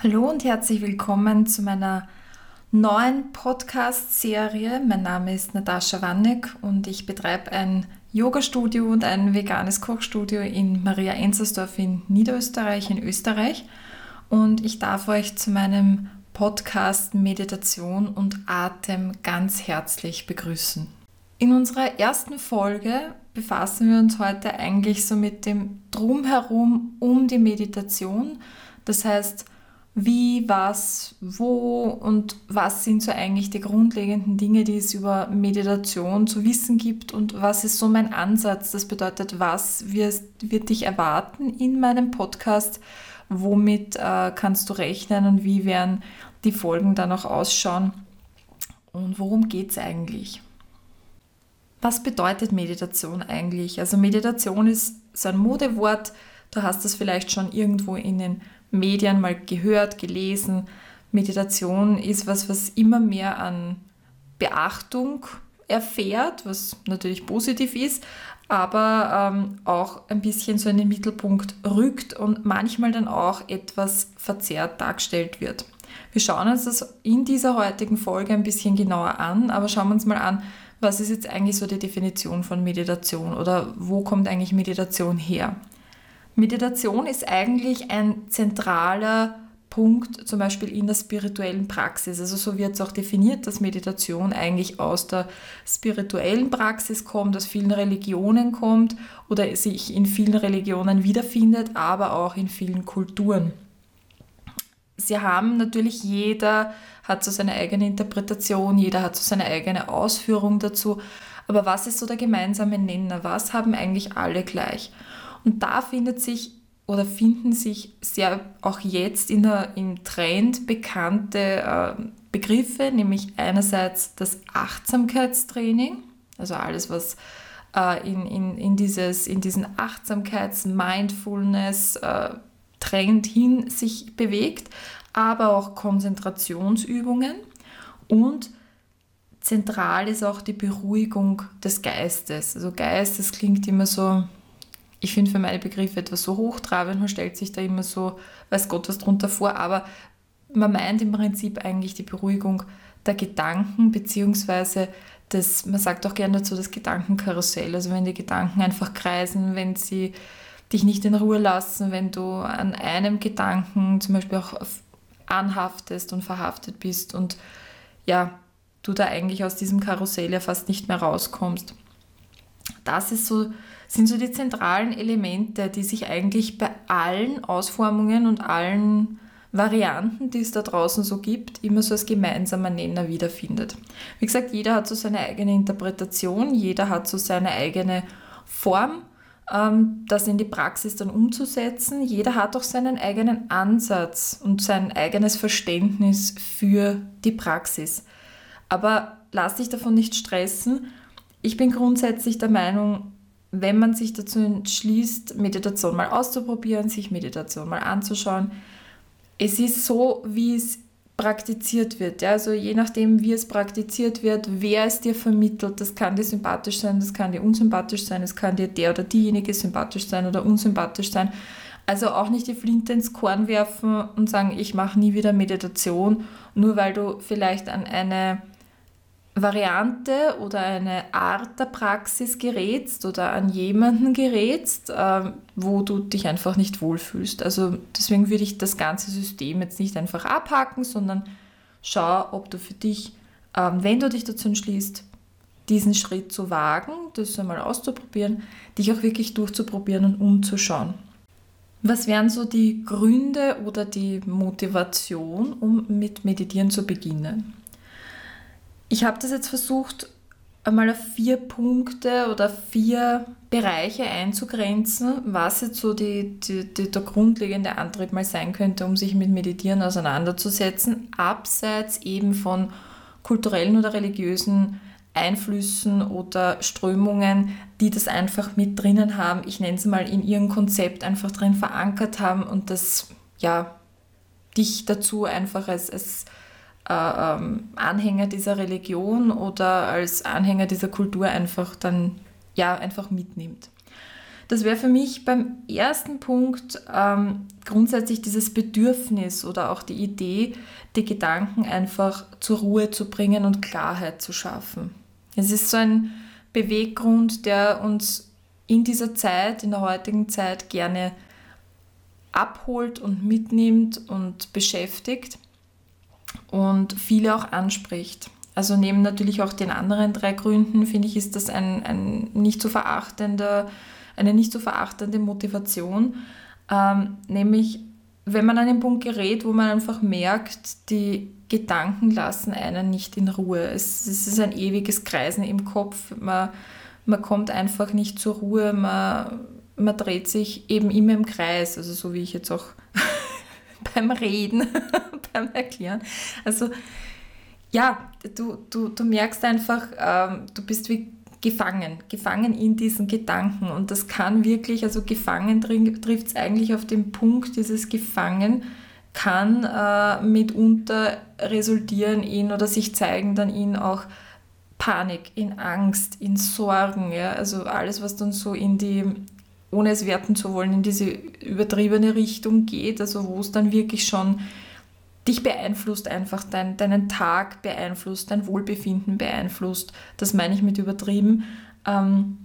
Hallo und herzlich willkommen zu meiner neuen Podcast-Serie. Mein Name ist Natascha Wanneck und ich betreibe ein Yoga-Studio und ein veganes Kochstudio in Maria Enzersdorf in Niederösterreich, in Österreich. Und ich darf euch zu meinem Podcast Meditation und Atem ganz herzlich begrüßen. In unserer ersten Folge befassen wir uns heute eigentlich so mit dem Drumherum um die Meditation. Das heißt, wie, was, wo und was sind so eigentlich die grundlegenden Dinge, die es über Meditation zu wissen gibt und was ist so mein Ansatz. Das bedeutet, was wird, wird dich erwarten in meinem Podcast, womit äh, kannst du rechnen und wie werden die Folgen dann auch ausschauen und worum geht es eigentlich. Was bedeutet Meditation eigentlich? Also Meditation ist so ein Modewort, du hast das vielleicht schon irgendwo in den Medien mal gehört, gelesen. Meditation ist was, was immer mehr an Beachtung erfährt, was natürlich positiv ist, aber ähm, auch ein bisschen so in den Mittelpunkt rückt und manchmal dann auch etwas verzerrt dargestellt wird. Wir schauen uns das in dieser heutigen Folge ein bisschen genauer an, aber schauen wir uns mal an, was ist jetzt eigentlich so die Definition von Meditation oder wo kommt eigentlich Meditation her? Meditation ist eigentlich ein zentraler Punkt, zum Beispiel in der spirituellen Praxis. Also so wird es auch definiert, dass Meditation eigentlich aus der spirituellen Praxis kommt, aus vielen Religionen kommt oder sich in vielen Religionen wiederfindet, aber auch in vielen Kulturen. Sie haben natürlich jeder hat so seine eigene Interpretation, jeder hat so seine eigene Ausführung dazu. Aber was ist so der gemeinsame Nenner? Was haben eigentlich alle gleich? Und da findet sich oder finden sich sehr auch jetzt in der, im Trend bekannte äh, Begriffe, nämlich einerseits das Achtsamkeitstraining, also alles, was äh, in, in, in, dieses, in diesen Achtsamkeits-Mindfulness-Trend äh, hin sich bewegt, aber auch Konzentrationsübungen und zentral ist auch die Beruhigung des Geistes. Also Geist, das klingt immer so ich finde für meine Begriffe etwas so hochtrabend, man stellt sich da immer so, weiß Gott was drunter vor, aber man meint im Prinzip eigentlich die Beruhigung der Gedanken, beziehungsweise das, man sagt auch gerne dazu das Gedankenkarussell, also wenn die Gedanken einfach kreisen, wenn sie dich nicht in Ruhe lassen, wenn du an einem Gedanken zum Beispiel auch anhaftest und verhaftet bist und ja, du da eigentlich aus diesem Karussell ja fast nicht mehr rauskommst. Das ist so sind so die zentralen Elemente, die sich eigentlich bei allen Ausformungen und allen Varianten, die es da draußen so gibt, immer so als gemeinsamer Nenner wiederfindet. Wie gesagt, jeder hat so seine eigene Interpretation, jeder hat so seine eigene Form, ähm, das in die Praxis dann umzusetzen. Jeder hat auch seinen eigenen Ansatz und sein eigenes Verständnis für die Praxis. Aber lass dich davon nicht stressen. Ich bin grundsätzlich der Meinung, wenn man sich dazu entschließt, Meditation mal auszuprobieren, sich Meditation mal anzuschauen, es ist so, wie es praktiziert wird. Ja? Also je nachdem, wie es praktiziert wird, wer es dir vermittelt, das kann dir sympathisch sein, das kann dir unsympathisch sein, es kann dir der oder diejenige sympathisch sein oder unsympathisch sein. Also auch nicht die Flinte ins Korn werfen und sagen, ich mache nie wieder Meditation, nur weil du vielleicht an eine Variante oder eine Art der Praxis gerätst oder an jemanden gerätst, äh, wo du dich einfach nicht wohlfühlst. Also deswegen würde ich das ganze System jetzt nicht einfach abhaken, sondern schau, ob du für dich, äh, wenn du dich dazu entschließt, diesen Schritt zu wagen, das einmal auszuprobieren, dich auch wirklich durchzuprobieren und umzuschauen. Was wären so die Gründe oder die Motivation, um mit Meditieren zu beginnen? Ich habe das jetzt versucht, einmal auf vier Punkte oder vier Bereiche einzugrenzen, was jetzt so die, die, die, der grundlegende Antrieb mal sein könnte, um sich mit Meditieren auseinanderzusetzen, abseits eben von kulturellen oder religiösen Einflüssen oder Strömungen, die das einfach mit drinnen haben, ich nenne es mal in ihrem Konzept einfach drin verankert haben und das ja dich dazu einfach als, als Anhänger dieser Religion oder als Anhänger dieser Kultur einfach dann ja einfach mitnimmt. Das wäre für mich beim ersten Punkt ähm, grundsätzlich dieses Bedürfnis oder auch die Idee, die Gedanken einfach zur Ruhe zu bringen und Klarheit zu schaffen. Es ist so ein Beweggrund, der uns in dieser Zeit, in der heutigen Zeit gerne abholt und mitnimmt und beschäftigt und viele auch anspricht. Also neben natürlich auch den anderen drei Gründen, finde ich, ist das ein, ein nicht zu verachtender, eine nicht zu verachtende Motivation. Ähm, nämlich, wenn man an den Punkt gerät, wo man einfach merkt, die Gedanken lassen einen nicht in Ruhe. Es, es ist ein ewiges Kreisen im Kopf. Man, man kommt einfach nicht zur Ruhe. Man, man dreht sich eben immer im Kreis. Also so wie ich jetzt auch beim Reden, beim Erklären. Also ja, du, du, du merkst einfach, ähm, du bist wie gefangen, gefangen in diesen Gedanken. Und das kann wirklich, also gefangen trifft es eigentlich auf den Punkt, dieses Gefangen kann äh, mitunter resultieren in oder sich zeigen dann in auch Panik, in Angst, in Sorgen. Ja? Also alles, was dann so in die, ohne es werten zu wollen, in diese übertriebene Richtung geht, also wo es dann wirklich schon dich beeinflusst einfach, dein, deinen Tag beeinflusst, dein Wohlbefinden beeinflusst. Das meine ich mit übertrieben. Ähm,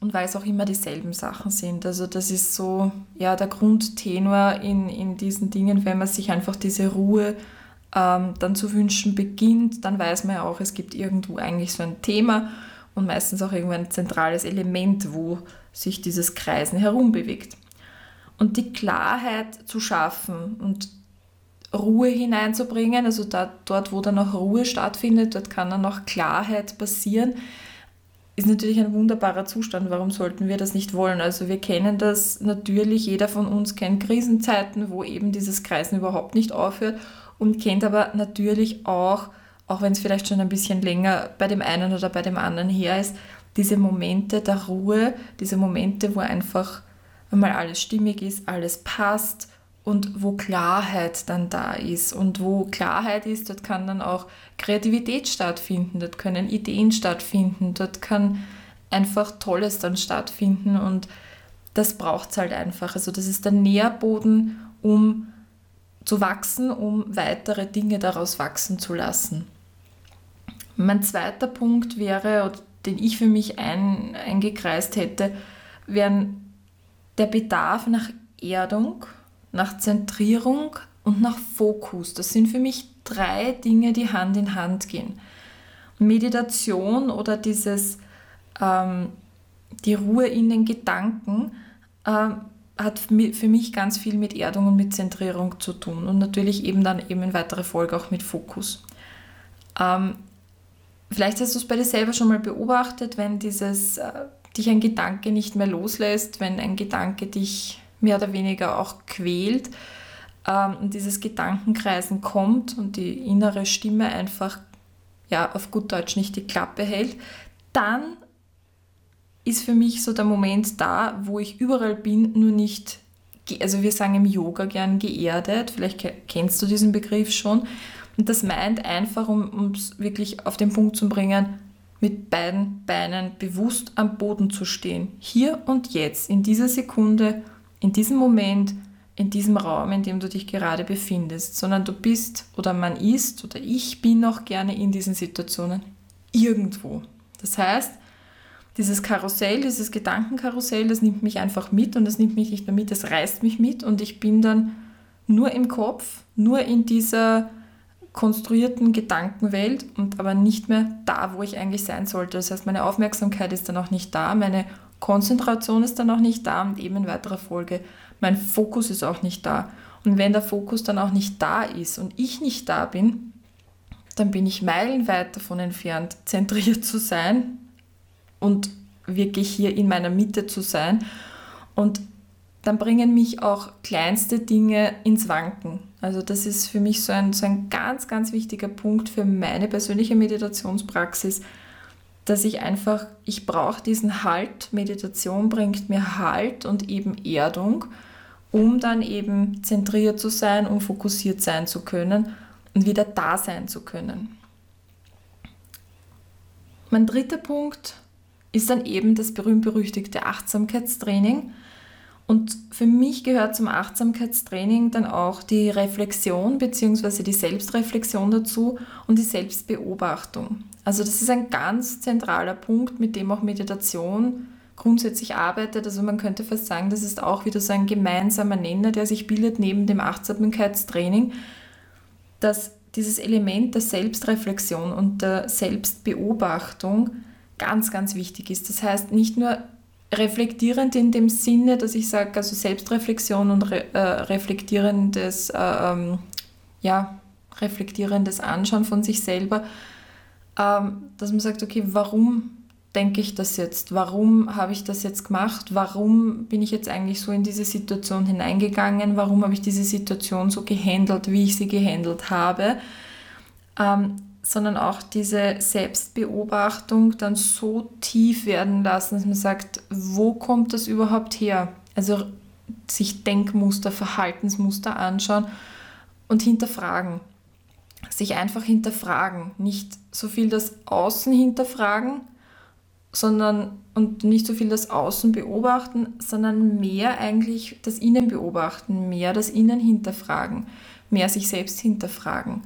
und weil es auch immer dieselben Sachen sind. Also das ist so ja, der Grundtenor in, in diesen Dingen, wenn man sich einfach diese Ruhe ähm, dann zu wünschen beginnt, dann weiß man ja auch, es gibt irgendwo eigentlich so ein Thema und meistens auch irgendwo ein zentrales Element, wo sich dieses Kreisen herumbewegt. Und die Klarheit zu schaffen und Ruhe hineinzubringen, also da, dort, wo dann auch Ruhe stattfindet, dort kann dann auch Klarheit passieren, ist natürlich ein wunderbarer Zustand. Warum sollten wir das nicht wollen? Also wir kennen das natürlich, jeder von uns kennt Krisenzeiten, wo eben dieses Kreisen überhaupt nicht aufhört und kennt aber natürlich auch, auch wenn es vielleicht schon ein bisschen länger bei dem einen oder bei dem anderen her ist, diese Momente der Ruhe, diese Momente, wo einfach einmal alles stimmig ist, alles passt und wo Klarheit dann da ist. Und wo Klarheit ist, dort kann dann auch Kreativität stattfinden, dort können Ideen stattfinden, dort kann einfach Tolles dann stattfinden und das braucht es halt einfach. Also das ist der Nährboden, um zu wachsen, um weitere Dinge daraus wachsen zu lassen. Mein zweiter Punkt wäre, den ich für mich ein, eingekreist hätte, wäre der Bedarf nach Erdung nach Zentrierung und nach Fokus. Das sind für mich drei Dinge, die Hand in Hand gehen. Meditation oder dieses, ähm, die Ruhe in den Gedanken äh, hat für mich ganz viel mit Erdung und mit Zentrierung zu tun und natürlich eben dann eben in weiterer Folge auch mit Fokus. Ähm, vielleicht hast du es bei dir selber schon mal beobachtet, wenn dieses, äh, dich ein Gedanke nicht mehr loslässt, wenn ein Gedanke dich mehr oder weniger auch quält ähm, und dieses Gedankenkreisen kommt und die innere Stimme einfach ja, auf gut Deutsch nicht die Klappe hält, dann ist für mich so der Moment da, wo ich überall bin, nur nicht, also wir sagen im Yoga gern geerdet, vielleicht kennst du diesen Begriff schon. Und das meint einfach, um es wirklich auf den Punkt zu bringen, mit beiden Beinen bewusst am Boden zu stehen. Hier und jetzt, in dieser Sekunde in diesem Moment, in diesem Raum, in dem du dich gerade befindest, sondern du bist oder man ist oder ich bin auch gerne in diesen Situationen irgendwo. Das heißt, dieses Karussell, dieses Gedankenkarussell, das nimmt mich einfach mit und das nimmt mich nicht nur mit, das reißt mich mit und ich bin dann nur im Kopf, nur in dieser konstruierten Gedankenwelt und aber nicht mehr da, wo ich eigentlich sein sollte. Das heißt, meine Aufmerksamkeit ist dann auch nicht da, meine Konzentration ist dann auch nicht da und eben in weiterer Folge mein Fokus ist auch nicht da. Und wenn der Fokus dann auch nicht da ist und ich nicht da bin, dann bin ich meilenweit davon entfernt, zentriert zu sein und wirklich hier in meiner Mitte zu sein. Und dann bringen mich auch kleinste Dinge ins Wanken. Also das ist für mich so ein, so ein ganz, ganz wichtiger Punkt für meine persönliche Meditationspraxis, dass ich einfach, ich brauche diesen Halt. Meditation bringt mir Halt und eben Erdung, um dann eben zentriert zu sein, um fokussiert sein zu können und wieder da sein zu können. Mein dritter Punkt ist dann eben das berühmt-berüchtigte Achtsamkeitstraining. Und für mich gehört zum Achtsamkeitstraining dann auch die Reflexion bzw. die Selbstreflexion dazu und die Selbstbeobachtung. Also das ist ein ganz zentraler Punkt, mit dem auch Meditation grundsätzlich arbeitet. Also man könnte fast sagen, das ist auch wieder so ein gemeinsamer Nenner, der sich bildet neben dem Achtsamkeitstraining, dass dieses Element der Selbstreflexion und der Selbstbeobachtung ganz, ganz wichtig ist. Das heißt, nicht nur reflektierend in dem Sinne, dass ich sage, also Selbstreflexion und re, äh, reflektierendes, äh, ähm, ja, reflektierendes Anschauen von sich selber, ähm, dass man sagt, okay, warum denke ich das jetzt? Warum habe ich das jetzt gemacht? Warum bin ich jetzt eigentlich so in diese Situation hineingegangen? Warum habe ich diese Situation so gehandelt, wie ich sie gehandelt habe? Ähm, sondern auch diese Selbstbeobachtung dann so tief werden lassen, dass man sagt, wo kommt das überhaupt her? Also sich Denkmuster, Verhaltensmuster anschauen und hinterfragen. Sich einfach hinterfragen, nicht so viel das Außen hinterfragen, sondern und nicht so viel das Außen beobachten, sondern mehr eigentlich das Innen beobachten, mehr das Innen hinterfragen, mehr sich selbst hinterfragen.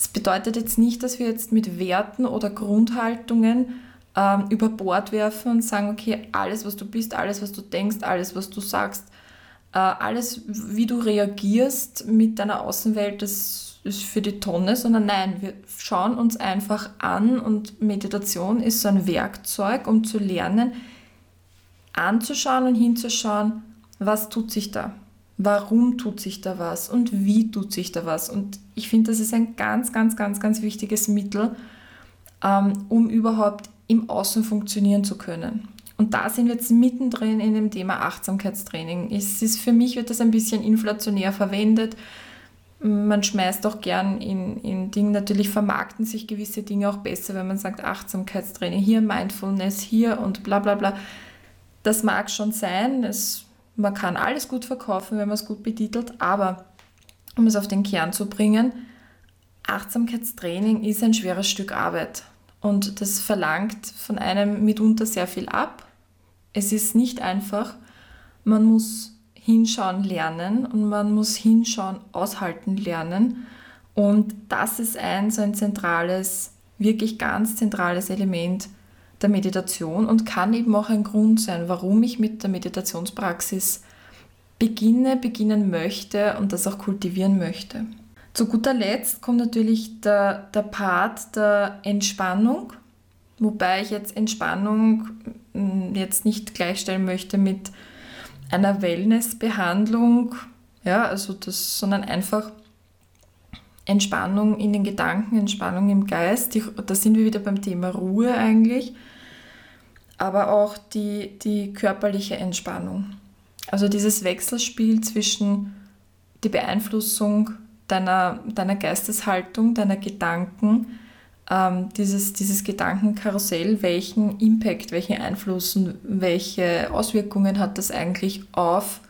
Es bedeutet jetzt nicht, dass wir jetzt mit Werten oder Grundhaltungen ähm, über Bord werfen und sagen, okay, alles, was du bist, alles, was du denkst, alles, was du sagst, äh, alles, wie du reagierst mit deiner Außenwelt, das ist für die Tonne, sondern nein, wir schauen uns einfach an und Meditation ist so ein Werkzeug, um zu lernen, anzuschauen und hinzuschauen, was tut sich da warum tut sich da was und wie tut sich da was. Und ich finde, das ist ein ganz, ganz, ganz, ganz wichtiges Mittel, ähm, um überhaupt im Außen funktionieren zu können. Und da sind wir jetzt mittendrin in dem Thema Achtsamkeitstraining. Es ist, für mich wird das ein bisschen inflationär verwendet. Man schmeißt auch gern in, in Dinge, natürlich vermarkten sich gewisse Dinge auch besser, wenn man sagt Achtsamkeitstraining, hier Mindfulness, hier und bla bla bla. Das mag schon sein, es man kann alles gut verkaufen, wenn man es gut betitelt, aber um es auf den Kern zu bringen, Achtsamkeitstraining ist ein schweres Stück Arbeit und das verlangt von einem mitunter sehr viel ab. Es ist nicht einfach. Man muss hinschauen lernen und man muss hinschauen aushalten lernen. Und das ist ein so ein zentrales, wirklich ganz zentrales Element der Meditation und kann eben auch ein Grund sein, warum ich mit der Meditationspraxis beginne, beginnen möchte und das auch kultivieren möchte. Zu guter Letzt kommt natürlich der, der Part der Entspannung, wobei ich jetzt Entspannung hm, jetzt nicht gleichstellen möchte mit einer Wellnessbehandlung, ja, also das, sondern einfach Entspannung in den Gedanken, Entspannung im Geist. da sind wir wieder beim Thema Ruhe eigentlich aber auch die, die körperliche Entspannung. Also dieses Wechselspiel zwischen die Beeinflussung deiner, deiner Geisteshaltung, deiner Gedanken, ähm, dieses, dieses Gedankenkarussell, welchen Impact, welchen Einfluss und welche Auswirkungen hat das eigentlich auf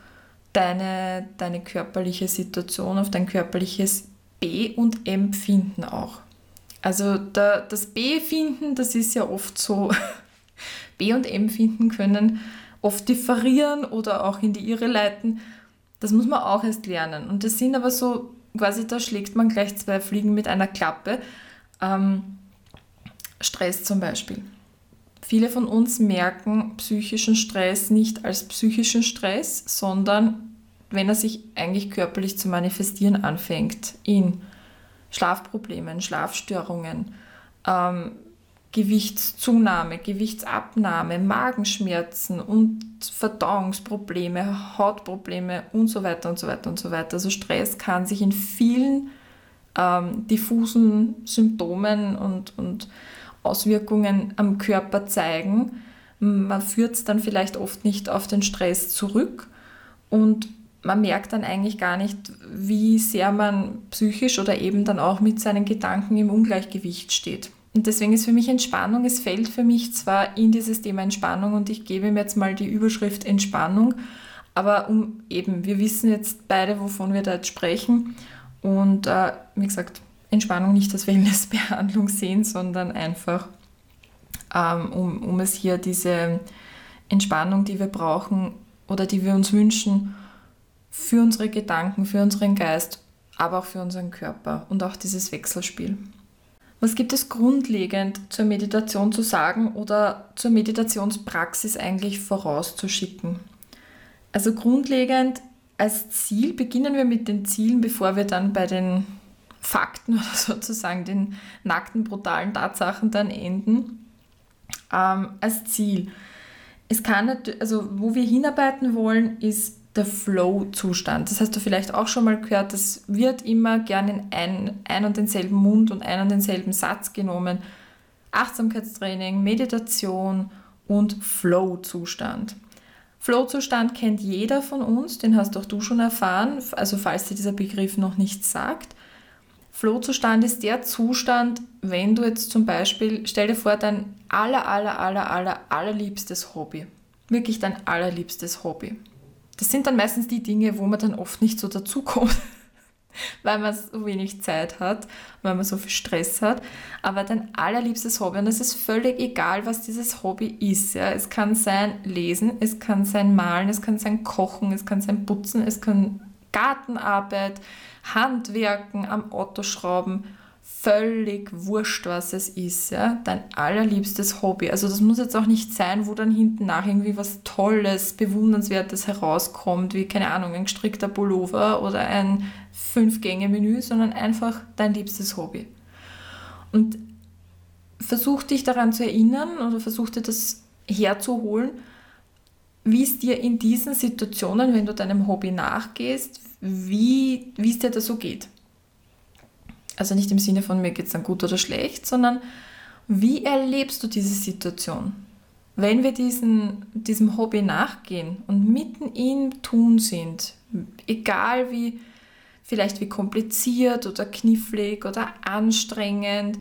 deine, deine körperliche Situation, auf dein körperliches B- und Empfinden auch. Also da, das B-Finden, das ist ja oft so B und M finden können, oft differieren oder auch in die Irre leiten. Das muss man auch erst lernen. Und das sind aber so, quasi da schlägt man gleich zwei Fliegen mit einer Klappe. Ähm, Stress zum Beispiel. Viele von uns merken psychischen Stress nicht als psychischen Stress, sondern wenn er sich eigentlich körperlich zu manifestieren anfängt in Schlafproblemen, Schlafstörungen, ähm, Gewichtszunahme, Gewichtsabnahme, Magenschmerzen und Verdauungsprobleme, Hautprobleme und so weiter und so weiter und so weiter. Also Stress kann sich in vielen ähm, diffusen Symptomen und, und Auswirkungen am Körper zeigen. Man führt es dann vielleicht oft nicht auf den Stress zurück und man merkt dann eigentlich gar nicht, wie sehr man psychisch oder eben dann auch mit seinen Gedanken im Ungleichgewicht steht. Und deswegen ist für mich Entspannung, es fällt für mich zwar in dieses Thema Entspannung und ich gebe mir jetzt mal die Überschrift Entspannung, aber um eben, wir wissen jetzt beide, wovon wir da jetzt sprechen und äh, wie gesagt, Entspannung nicht als Wellnessbehandlung sehen, sondern einfach ähm, um, um es hier diese Entspannung, die wir brauchen oder die wir uns wünschen, für unsere Gedanken, für unseren Geist, aber auch für unseren Körper und auch dieses Wechselspiel. Was gibt es grundlegend zur Meditation zu sagen oder zur Meditationspraxis eigentlich vorauszuschicken? Also grundlegend als Ziel beginnen wir mit den Zielen, bevor wir dann bei den Fakten oder sozusagen den nackten, brutalen Tatsachen dann enden. Ähm, als Ziel. Es kann, also wo wir hinarbeiten wollen, ist der Flow-Zustand. Das hast du vielleicht auch schon mal gehört, das wird immer gerne in ein, ein und denselben Mund und ein und denselben Satz genommen. Achtsamkeitstraining, Meditation und Flow-Zustand. Flow-Zustand kennt jeder von uns, den hast auch du schon erfahren, also falls dir dieser Begriff noch nichts sagt. Flow-Zustand ist der Zustand, wenn du jetzt zum Beispiel, stell dir vor, dein aller, aller, aller, aller, allerliebstes Hobby. Wirklich dein allerliebstes Hobby. Das sind dann meistens die Dinge, wo man dann oft nicht so dazukommt, weil man so wenig Zeit hat, weil man so viel Stress hat. Aber dein allerliebstes Hobby, und es ist völlig egal, was dieses Hobby ist. Ja. Es kann sein Lesen, es kann sein Malen, es kann sein Kochen, es kann sein Putzen, es kann Gartenarbeit, Handwerken, am Auto schrauben, völlig wurscht, was es ist, ja, dein allerliebstes Hobby. Also das muss jetzt auch nicht sein, wo dann hinten nach irgendwie was Tolles, Bewundernswertes herauskommt, wie, keine Ahnung, ein gestrickter Pullover oder ein Fünf-Gänge-Menü, sondern einfach dein liebstes Hobby. Und versuch dich daran zu erinnern oder versuch dir das herzuholen, wie es dir in diesen Situationen, wenn du deinem Hobby nachgehst, wie, es dir da so geht. Also nicht im Sinne von mir geht es dann gut oder schlecht, sondern wie erlebst du diese Situation? Wenn wir diesen, diesem Hobby nachgehen und mitten im Tun sind, egal wie, vielleicht wie kompliziert oder knifflig oder anstrengend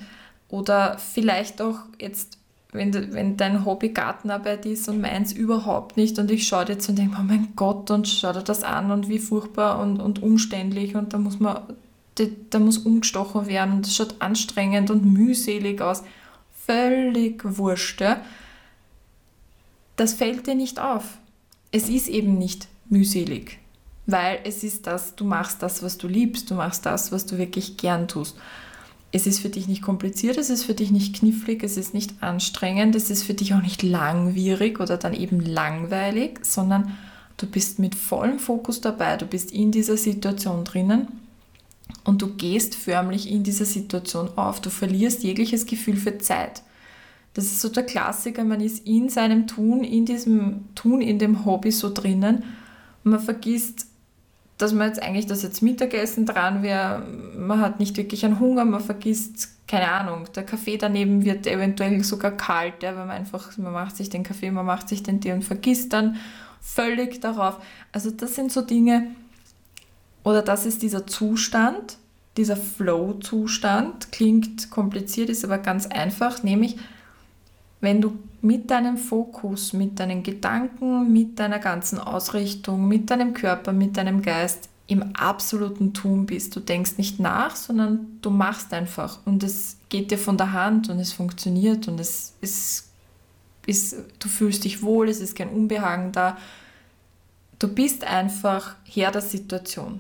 oder vielleicht auch jetzt wenn, wenn dein Hobby Gartenarbeit ist und meins überhaupt nicht und ich schaue jetzt und denke, oh mein Gott, und schau dir das an und wie furchtbar und, und umständlich und da muss man, da muss umgestochen werden und das schaut anstrengend und mühselig aus. Völlig wurscht. Ja? Das fällt dir nicht auf. Es ist eben nicht mühselig, weil es ist das, du machst das, was du liebst, du machst das, was du wirklich gern tust es ist für dich nicht kompliziert, es ist für dich nicht knifflig, es ist nicht anstrengend, es ist für dich auch nicht langwierig oder dann eben langweilig, sondern du bist mit vollem Fokus dabei, du bist in dieser Situation drinnen und du gehst förmlich in dieser Situation auf, du verlierst jegliches Gefühl für Zeit. Das ist so der Klassiker, man ist in seinem Tun, in diesem Tun, in dem Hobby so drinnen. Und man vergisst dass man jetzt eigentlich das jetzt Mittagessen dran wäre, man hat nicht wirklich einen Hunger, man vergisst, keine Ahnung, der Kaffee daneben wird eventuell sogar kalt, ja, weil man einfach, man macht sich den Kaffee, man macht sich den Tee und vergisst dann völlig darauf. Also das sind so Dinge, oder das ist dieser Zustand, dieser Flow-Zustand, klingt kompliziert, ist aber ganz einfach, nämlich wenn du mit deinem Fokus, mit deinen Gedanken, mit deiner ganzen Ausrichtung, mit deinem Körper, mit deinem Geist im absoluten Tun bist. Du denkst nicht nach, sondern du machst einfach und es geht dir von der Hand und es funktioniert und es ist, ist du fühlst dich wohl, es ist kein Unbehagen da. Du bist einfach Herr der Situation.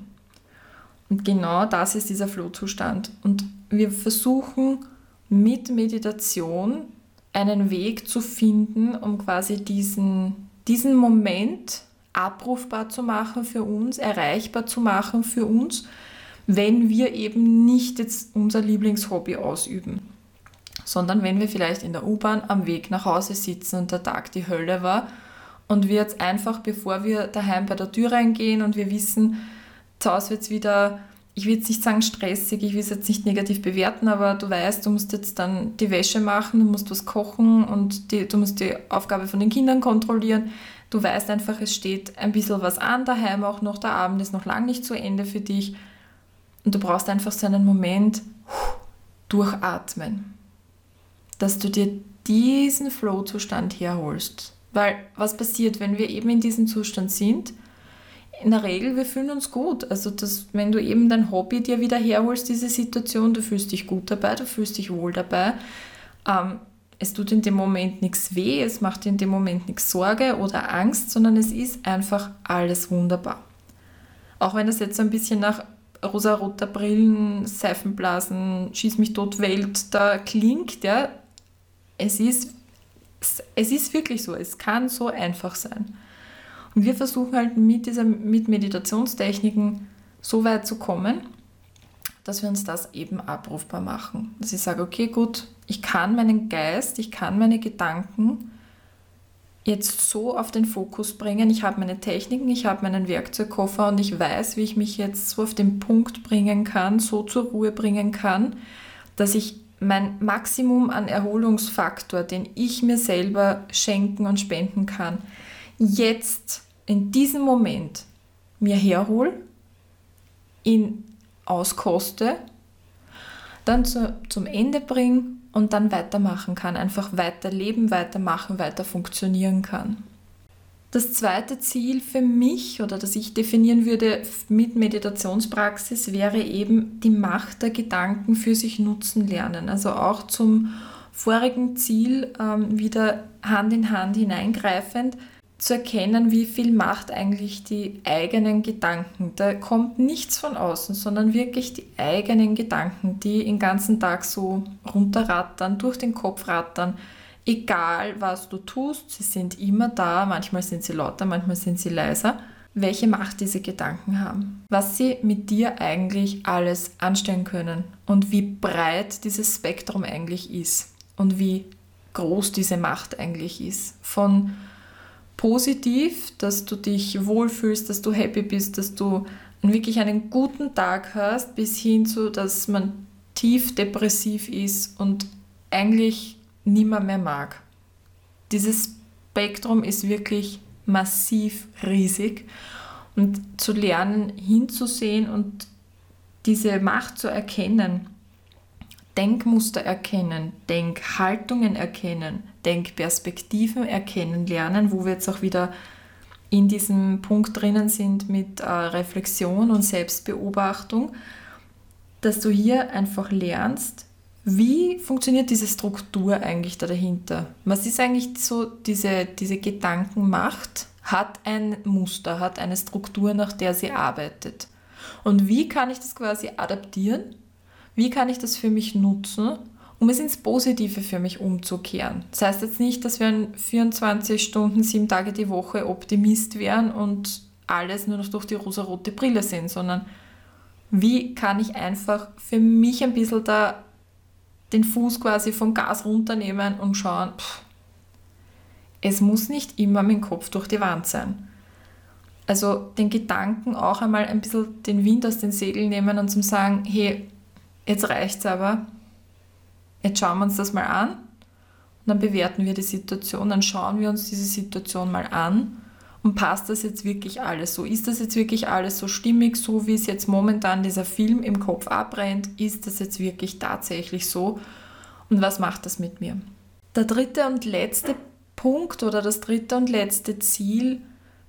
Und genau das ist dieser Flohzustand. Und wir versuchen mit Meditation einen Weg zu finden, um quasi diesen, diesen Moment abrufbar zu machen für uns, erreichbar zu machen für uns, wenn wir eben nicht jetzt unser Lieblingshobby ausüben, sondern wenn wir vielleicht in der U-Bahn am Weg nach Hause sitzen und der Tag die Hölle war und wir jetzt einfach, bevor wir daheim bei der Tür reingehen und wir wissen, zu Hause wird es wieder ich will jetzt nicht sagen stressig, ich will es jetzt nicht negativ bewerten, aber du weißt, du musst jetzt dann die Wäsche machen, du musst was kochen und die, du musst die Aufgabe von den Kindern kontrollieren. Du weißt einfach, es steht ein bisschen was an daheim auch noch, der Abend ist noch lange nicht zu Ende für dich und du brauchst einfach so einen Moment durchatmen, dass du dir diesen Flow-Zustand herholst. Weil was passiert, wenn wir eben in diesem Zustand sind? in der Regel, wir fühlen uns gut. Also, das, wenn du eben dein Hobby dir wieder herholst, diese Situation, du fühlst dich gut dabei, du fühlst dich wohl dabei. Ähm, es tut in dem Moment nichts weh, es macht in dem Moment nichts Sorge oder Angst, sondern es ist einfach alles wunderbar. Auch wenn das jetzt so ein bisschen nach rosa-roter Brillen, Seifenblasen, Schieß mich tot Welt da klingt, ja, es ist, es ist wirklich so, es kann so einfach sein. Und wir versuchen halt mit, dieser, mit Meditationstechniken so weit zu kommen, dass wir uns das eben abrufbar machen. Dass ich sage, okay, gut, ich kann meinen Geist, ich kann meine Gedanken jetzt so auf den Fokus bringen. Ich habe meine Techniken, ich habe meinen Werkzeugkoffer und ich weiß, wie ich mich jetzt so auf den Punkt bringen kann, so zur Ruhe bringen kann, dass ich mein Maximum an Erholungsfaktor, den ich mir selber schenken und spenden kann, jetzt in diesem Moment mir herhole, ihn auskoste, dann zu, zum Ende bringe und dann weitermachen kann, einfach weiterleben, weitermachen, weiter funktionieren kann. Das zweite Ziel für mich oder das ich definieren würde mit Meditationspraxis wäre eben die Macht der Gedanken für sich nutzen lernen. Also auch zum vorigen Ziel ähm, wieder Hand in Hand hineingreifend zu erkennen, wie viel Macht eigentlich die eigenen Gedanken. Da kommt nichts von außen, sondern wirklich die eigenen Gedanken, die den ganzen Tag so runterrattern, durch den Kopf rattern. Egal was du tust, sie sind immer da, manchmal sind sie lauter, manchmal sind sie leiser. Welche Macht diese Gedanken haben, was sie mit dir eigentlich alles anstellen können und wie breit dieses Spektrum eigentlich ist und wie groß diese Macht eigentlich ist. Von positiv, dass du dich wohlfühlst, dass du happy bist, dass du wirklich einen guten Tag hast, bis hin zu, dass man tief depressiv ist und eigentlich niemand mehr mag. Dieses Spektrum ist wirklich massiv riesig und zu lernen, hinzusehen und diese Macht zu erkennen, Denkmuster erkennen, Denkhaltungen erkennen, Denkperspektiven erkennen lernen, wo wir jetzt auch wieder in diesem Punkt drinnen sind mit äh, Reflexion und Selbstbeobachtung, dass du hier einfach lernst, wie funktioniert diese Struktur eigentlich da dahinter? Was ist eigentlich so diese, diese Gedankenmacht? Hat ein Muster, hat eine Struktur, nach der sie arbeitet. Und wie kann ich das quasi adaptieren? Wie kann ich das für mich nutzen? um es ins Positive für mich umzukehren. Das heißt jetzt nicht, dass wir in 24 Stunden, sieben Tage die Woche Optimist wären und alles nur noch durch die rosarote Brille sehen, sondern wie kann ich einfach für mich ein bisschen da den Fuß quasi vom Gas runternehmen und schauen, pff, es muss nicht immer mit dem Kopf durch die Wand sein. Also den Gedanken auch einmal ein bisschen den Wind aus den Segeln nehmen und zum sagen, hey, jetzt reicht's aber, Jetzt schauen wir uns das mal an und dann bewerten wir die Situation, dann schauen wir uns diese Situation mal an und passt das jetzt wirklich alles so? Ist das jetzt wirklich alles so stimmig, so wie es jetzt momentan dieser Film im Kopf abbrennt? Ist das jetzt wirklich tatsächlich so? Und was macht das mit mir? Der dritte und letzte Punkt oder das dritte und letzte Ziel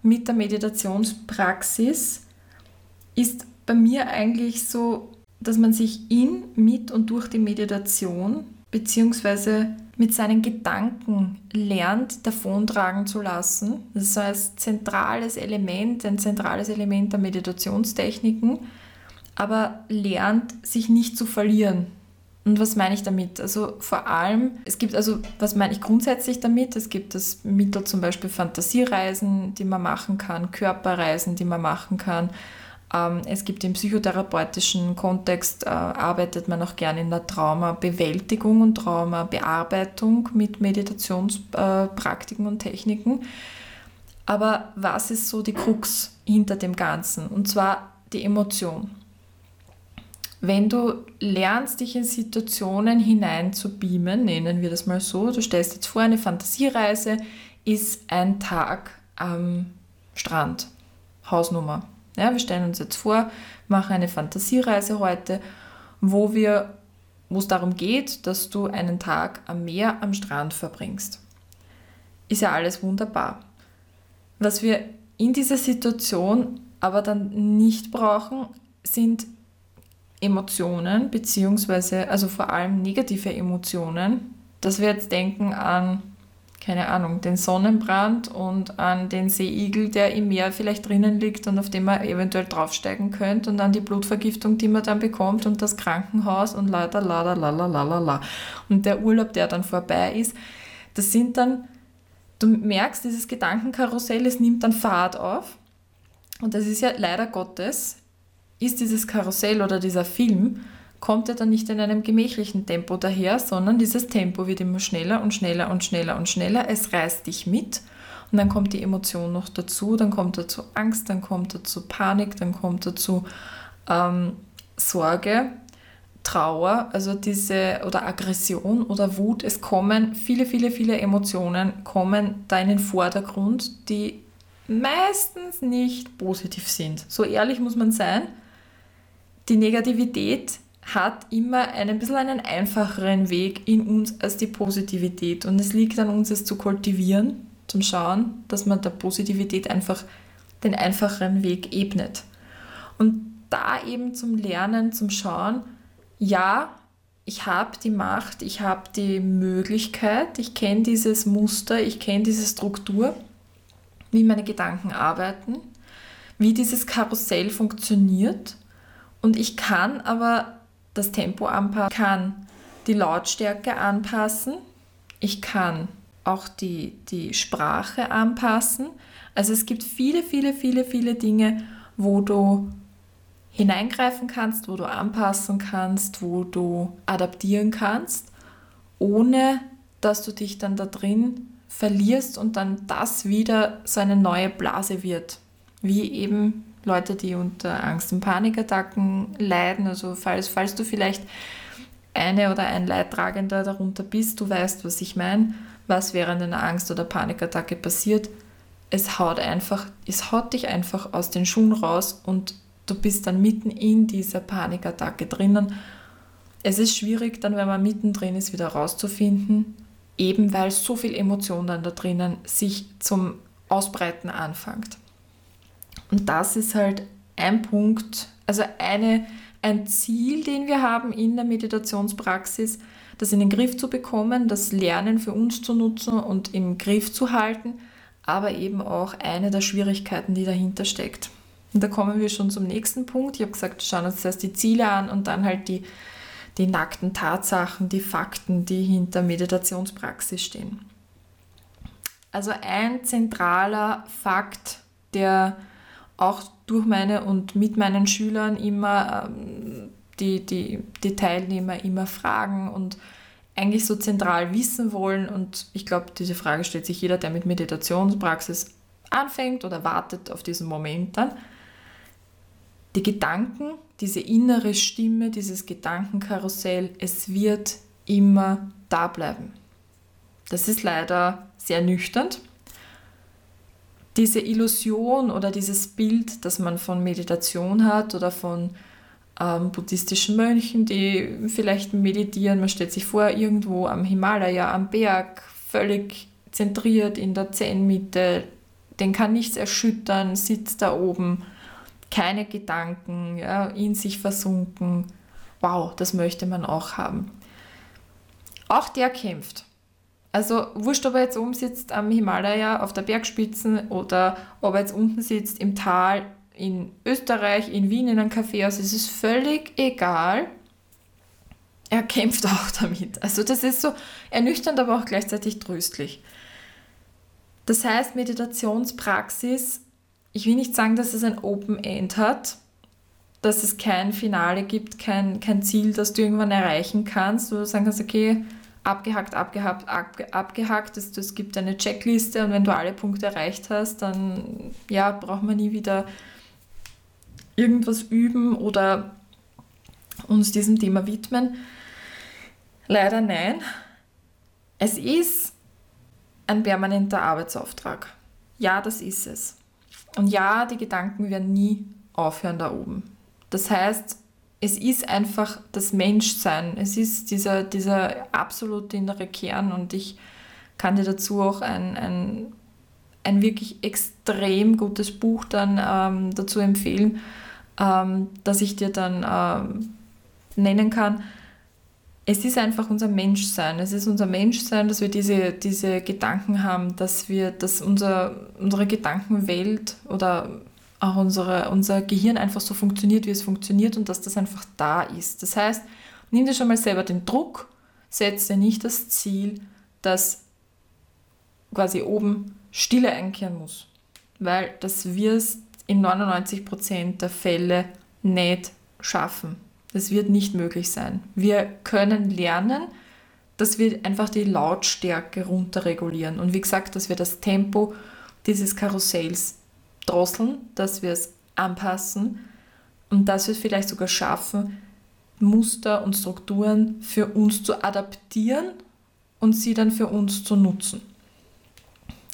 mit der Meditationspraxis ist bei mir eigentlich so dass man sich in, mit und durch die Meditation bzw. mit seinen Gedanken lernt, davontragen zu lassen. Das ist ein zentrales Element, ein zentrales Element der Meditationstechniken, aber lernt, sich nicht zu verlieren. Und was meine ich damit? Also vor allem, es gibt also, was meine ich grundsätzlich damit? Es gibt das Mittel zum Beispiel Fantasiereisen, die man machen kann, Körperreisen, die man machen kann, es gibt im psychotherapeutischen Kontext, äh, arbeitet man auch gerne in der Traumabewältigung und Traumabearbeitung mit Meditationspraktiken und Techniken. Aber was ist so die Krux hinter dem Ganzen? Und zwar die Emotion. Wenn du lernst, dich in Situationen hinein zu beamen, nennen wir das mal so, du stellst jetzt vor, eine Fantasiereise ist ein Tag am Strand, Hausnummer. Ja, wir stellen uns jetzt vor, machen eine Fantasiereise heute, wo wir wo es darum geht, dass du einen Tag am Meer, am Strand verbringst. Ist ja alles wunderbar. Was wir in dieser Situation aber dann nicht brauchen, sind Emotionen, beziehungsweise also vor allem negative Emotionen, dass wir jetzt denken an, keine Ahnung, den Sonnenbrand und an den Seeigel, der im Meer vielleicht drinnen liegt und auf dem man eventuell draufsteigen könnte und an die Blutvergiftung, die man dann bekommt und das Krankenhaus und la la la la la la la und der Urlaub, der dann vorbei ist. Das sind dann, du merkst, dieses Gedankenkarussell, es nimmt dann Fahrt auf und das ist ja leider Gottes, ist dieses Karussell oder dieser Film kommt er dann nicht in einem gemächlichen Tempo daher, sondern dieses Tempo wird immer schneller und schneller und schneller und schneller. Es reißt dich mit und dann kommt die Emotion noch dazu, dann kommt dazu Angst, dann kommt dazu Panik, dann kommt dazu ähm, Sorge, Trauer, also diese oder Aggression oder Wut. Es kommen viele, viele, viele Emotionen kommen da in den Vordergrund, die meistens nicht positiv sind. So ehrlich muss man sein. Die Negativität hat immer einen bisschen einen einfacheren Weg in uns als die Positivität. Und es liegt an uns, es zu kultivieren, zum Schauen, dass man der Positivität einfach den einfacheren Weg ebnet. Und da eben zum Lernen, zum Schauen, ja, ich habe die Macht, ich habe die Möglichkeit, ich kenne dieses Muster, ich kenne diese Struktur, wie meine Gedanken arbeiten, wie dieses Karussell funktioniert. Und ich kann aber das Tempo anpassen, kann die Lautstärke anpassen, ich kann auch die, die Sprache anpassen. Also es gibt viele, viele, viele, viele Dinge, wo du hineingreifen kannst, wo du anpassen kannst, wo du adaptieren kannst, ohne dass du dich dann da drin verlierst und dann das wieder so eine neue Blase wird. Wie eben Leute, die unter Angst- und Panikattacken leiden. Also falls, falls du vielleicht eine oder ein Leidtragender darunter bist, du weißt, was ich meine, was während einer Angst- oder Panikattacke passiert. Es haut einfach, es haut dich einfach aus den Schuhen raus und du bist dann mitten in dieser Panikattacke drinnen. Es ist schwierig, dann, wenn man mittendrin ist, wieder rauszufinden, eben weil so viel Emotion dann da drinnen sich zum Ausbreiten anfängt. Und das ist halt ein Punkt, also eine, ein Ziel, den wir haben in der Meditationspraxis, das in den Griff zu bekommen, das Lernen für uns zu nutzen und im Griff zu halten, aber eben auch eine der Schwierigkeiten, die dahinter steckt. Und da kommen wir schon zum nächsten Punkt. Ich habe gesagt, schauen uns zuerst die Ziele an und dann halt die, die nackten Tatsachen, die Fakten, die hinter Meditationspraxis stehen. Also ein zentraler Fakt, der auch durch meine und mit meinen Schülern immer ähm, die, die, die Teilnehmer immer fragen und eigentlich so zentral wissen wollen. Und ich glaube, diese Frage stellt sich jeder, der mit Meditationspraxis anfängt oder wartet auf diesen Moment dann. Die Gedanken, diese innere Stimme, dieses Gedankenkarussell, es wird immer da bleiben. Das ist leider sehr nüchtern, diese Illusion oder dieses Bild, das man von Meditation hat oder von ähm, buddhistischen Mönchen, die vielleicht meditieren, man stellt sich vor, irgendwo am Himalaya, am Berg, völlig zentriert in der Zen-Mitte, den kann nichts erschüttern, sitzt da oben, keine Gedanken, ja, in sich versunken. Wow, das möchte man auch haben. Auch der kämpft. Also wurscht, ob er jetzt oben sitzt am Himalaya auf der Bergspitze oder ob er jetzt unten sitzt im Tal in Österreich, in Wien in einem Café. Also es ist völlig egal. Er kämpft auch damit. Also das ist so ernüchternd, aber auch gleichzeitig tröstlich. Das heißt, Meditationspraxis, ich will nicht sagen, dass es ein Open End hat, dass es kein Finale gibt, kein, kein Ziel, das du irgendwann erreichen kannst, wo du sagen kannst, okay, abgehackt, abgehackt, abge, abgehackt. Es, es gibt eine Checkliste und wenn du alle Punkte erreicht hast, dann ja, braucht man nie wieder irgendwas üben oder uns diesem Thema widmen. Leider nein. Es ist ein permanenter Arbeitsauftrag. Ja, das ist es. Und ja, die Gedanken werden nie aufhören da oben. Das heißt, es ist einfach das Menschsein. Es ist dieser, dieser absolute innere Kern und ich kann dir dazu auch ein, ein, ein wirklich extrem gutes Buch dann ähm, dazu empfehlen, ähm, das ich dir dann ähm, nennen kann. es ist einfach unser Menschsein. Es ist unser Menschsein, dass wir diese, diese Gedanken haben, dass wir, dass unser, unsere Gedankenwelt oder auch unsere, unser Gehirn einfach so funktioniert, wie es funktioniert und dass das einfach da ist. Das heißt, nimm dir schon mal selber den Druck, setz dir nicht das Ziel, dass quasi oben Stille einkehren muss, weil das wirst in 99% der Fälle nicht schaffen. Das wird nicht möglich sein. Wir können lernen, dass wir einfach die Lautstärke runterregulieren und wie gesagt, dass wir das Tempo dieses Karussells drosseln, dass wir es anpassen und dass wir es vielleicht sogar schaffen, Muster und Strukturen für uns zu adaptieren und sie dann für uns zu nutzen.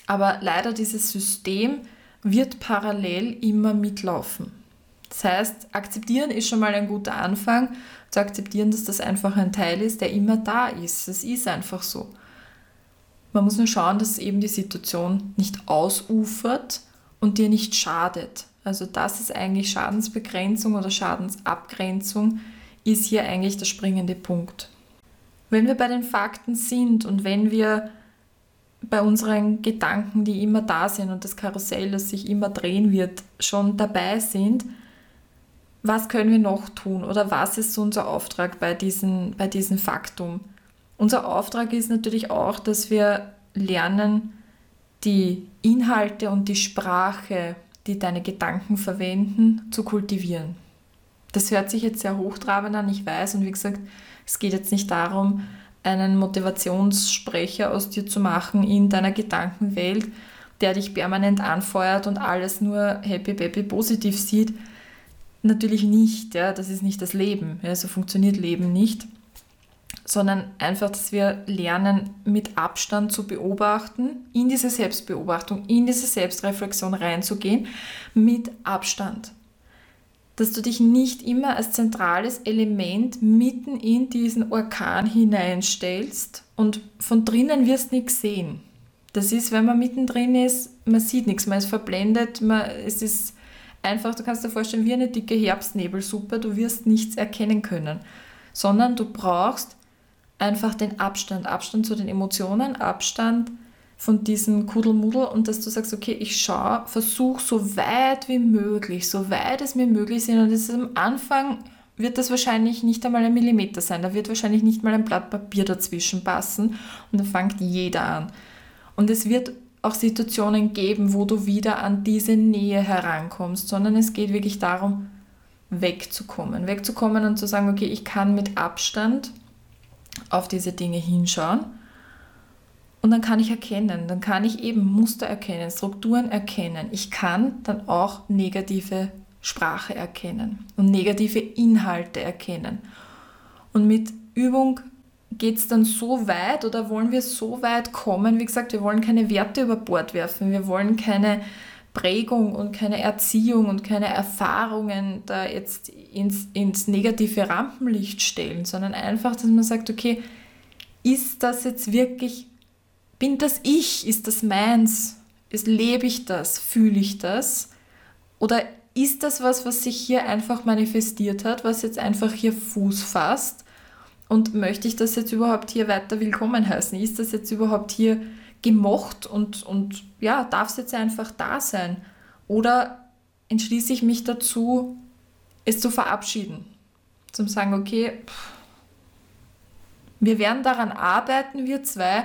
Aber leider dieses System wird parallel immer mitlaufen. Das heißt, akzeptieren ist schon mal ein guter Anfang, zu akzeptieren, dass das einfach ein Teil ist, der immer da ist. Es ist einfach so. Man muss nur schauen, dass eben die Situation nicht ausufert und dir nicht schadet. Also das ist eigentlich Schadensbegrenzung oder Schadensabgrenzung, ist hier eigentlich der springende Punkt. Wenn wir bei den Fakten sind und wenn wir bei unseren Gedanken, die immer da sind und das Karussell, das sich immer drehen wird, schon dabei sind, was können wir noch tun oder was ist unser Auftrag bei diesem bei diesen Faktum? Unser Auftrag ist natürlich auch, dass wir lernen, die Inhalte und die Sprache, die deine Gedanken verwenden, zu kultivieren. Das hört sich jetzt sehr hochtrabend an, ich weiß, und wie gesagt, es geht jetzt nicht darum, einen Motivationssprecher aus dir zu machen in deiner Gedankenwelt, der dich permanent anfeuert und alles nur happy, happy, positiv sieht. Natürlich nicht, ja, das ist nicht das Leben, ja, so funktioniert Leben nicht, sondern einfach, dass wir lernen, mit Abstand zu beobachten, in diese Selbstbeobachtung, in diese Selbstreflexion reinzugehen, mit Abstand dass du dich nicht immer als zentrales Element mitten in diesen Orkan hineinstellst und von drinnen wirst nichts sehen. Das ist, wenn man mittendrin ist, man sieht nichts, man ist verblendet, man, es ist einfach, du kannst dir vorstellen, wie eine dicke Herbstnebelsuppe, du wirst nichts erkennen können, sondern du brauchst einfach den Abstand, Abstand zu den Emotionen, Abstand von diesem Kuddelmuddel und dass du sagst, okay, ich schaue, versuche so weit wie möglich, so weit es mir möglich ist. Und das ist am Anfang wird das wahrscheinlich nicht einmal ein Millimeter sein. Da wird wahrscheinlich nicht mal ein Blatt Papier dazwischen passen und da fängt jeder an. Und es wird auch Situationen geben, wo du wieder an diese Nähe herankommst, sondern es geht wirklich darum, wegzukommen. Wegzukommen und zu sagen, okay, ich kann mit Abstand auf diese Dinge hinschauen und dann kann ich erkennen, dann kann ich eben Muster erkennen, Strukturen erkennen. Ich kann dann auch negative Sprache erkennen und negative Inhalte erkennen. Und mit Übung geht es dann so weit oder wollen wir so weit kommen? Wie gesagt, wir wollen keine Werte über Bord werfen, wir wollen keine Prägung und keine Erziehung und keine Erfahrungen da jetzt ins, ins negative Rampenlicht stellen, sondern einfach, dass man sagt, okay, ist das jetzt wirklich bin das ich? Ist das meins? Ist, lebe ich das? Fühle ich das? Oder ist das was, was sich hier einfach manifestiert hat, was jetzt einfach hier Fuß fasst? Und möchte ich das jetzt überhaupt hier weiter willkommen heißen? Ist das jetzt überhaupt hier gemocht und, und ja, darf es jetzt einfach da sein? Oder entschließe ich mich dazu, es zu verabschieden? Zum sagen, okay, pff, wir werden daran arbeiten, wir zwei,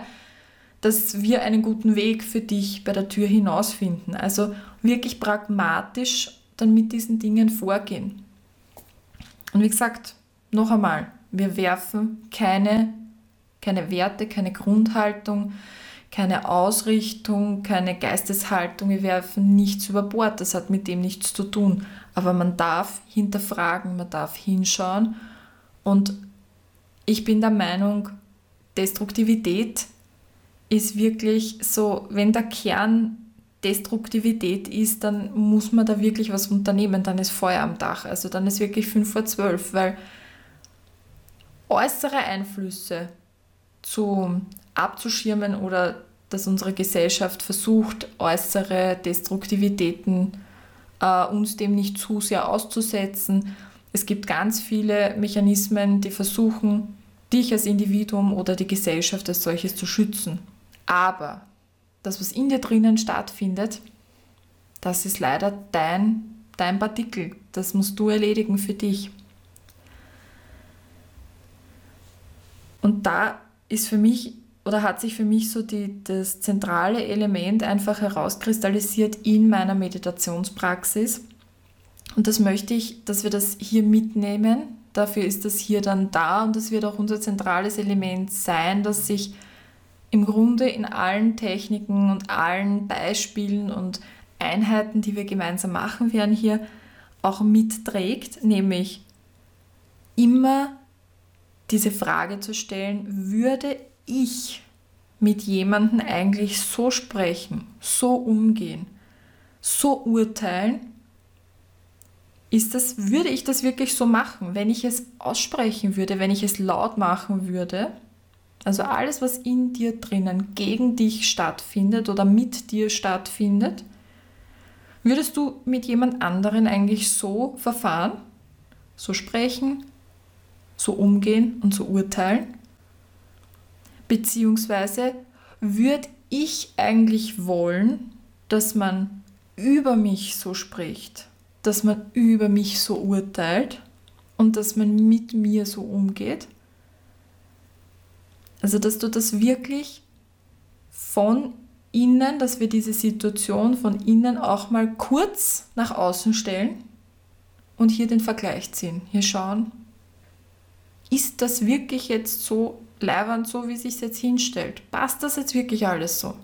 dass wir einen guten Weg für dich bei der Tür hinaus finden. Also wirklich pragmatisch dann mit diesen Dingen vorgehen. Und wie gesagt, noch einmal, wir werfen keine, keine Werte, keine Grundhaltung, keine Ausrichtung, keine Geisteshaltung, wir werfen nichts über Bord, das hat mit dem nichts zu tun. Aber man darf hinterfragen, man darf hinschauen und ich bin der Meinung, Destruktivität ist wirklich so, wenn der Kern Destruktivität ist, dann muss man da wirklich was unternehmen, dann ist Feuer am Dach. Also dann ist wirklich 5 vor 12, weil äußere Einflüsse zu abzuschirmen oder dass unsere Gesellschaft versucht, äußere Destruktivitäten äh, uns dem nicht zu sehr auszusetzen. Es gibt ganz viele Mechanismen, die versuchen, dich als Individuum oder die Gesellschaft als solches zu schützen. Aber das, was in dir drinnen stattfindet, das ist leider dein, dein Partikel. Das musst du erledigen für dich. Und da ist für mich oder hat sich für mich so die, das zentrale Element einfach herauskristallisiert in meiner Meditationspraxis. Und das möchte ich, dass wir das hier mitnehmen. Dafür ist das hier dann da und das wird auch unser zentrales Element sein, dass sich im Grunde in allen Techniken und allen Beispielen und Einheiten, die wir gemeinsam machen werden, hier auch mitträgt, nämlich immer diese Frage zu stellen, würde ich mit jemandem eigentlich so sprechen, so umgehen, so urteilen, ist das, würde ich das wirklich so machen, wenn ich es aussprechen würde, wenn ich es laut machen würde? Also alles, was in dir drinnen gegen dich stattfindet oder mit dir stattfindet, würdest du mit jemand anderen eigentlich so verfahren, so sprechen, so umgehen und so urteilen? Beziehungsweise würde ich eigentlich wollen, dass man über mich so spricht, dass man über mich so urteilt und dass man mit mir so umgeht? Also, dass du das wirklich von innen, dass wir diese Situation von innen auch mal kurz nach außen stellen und hier den Vergleich ziehen. Hier schauen, ist das wirklich jetzt so leibernd, so wie sich jetzt hinstellt? Passt das jetzt wirklich alles so?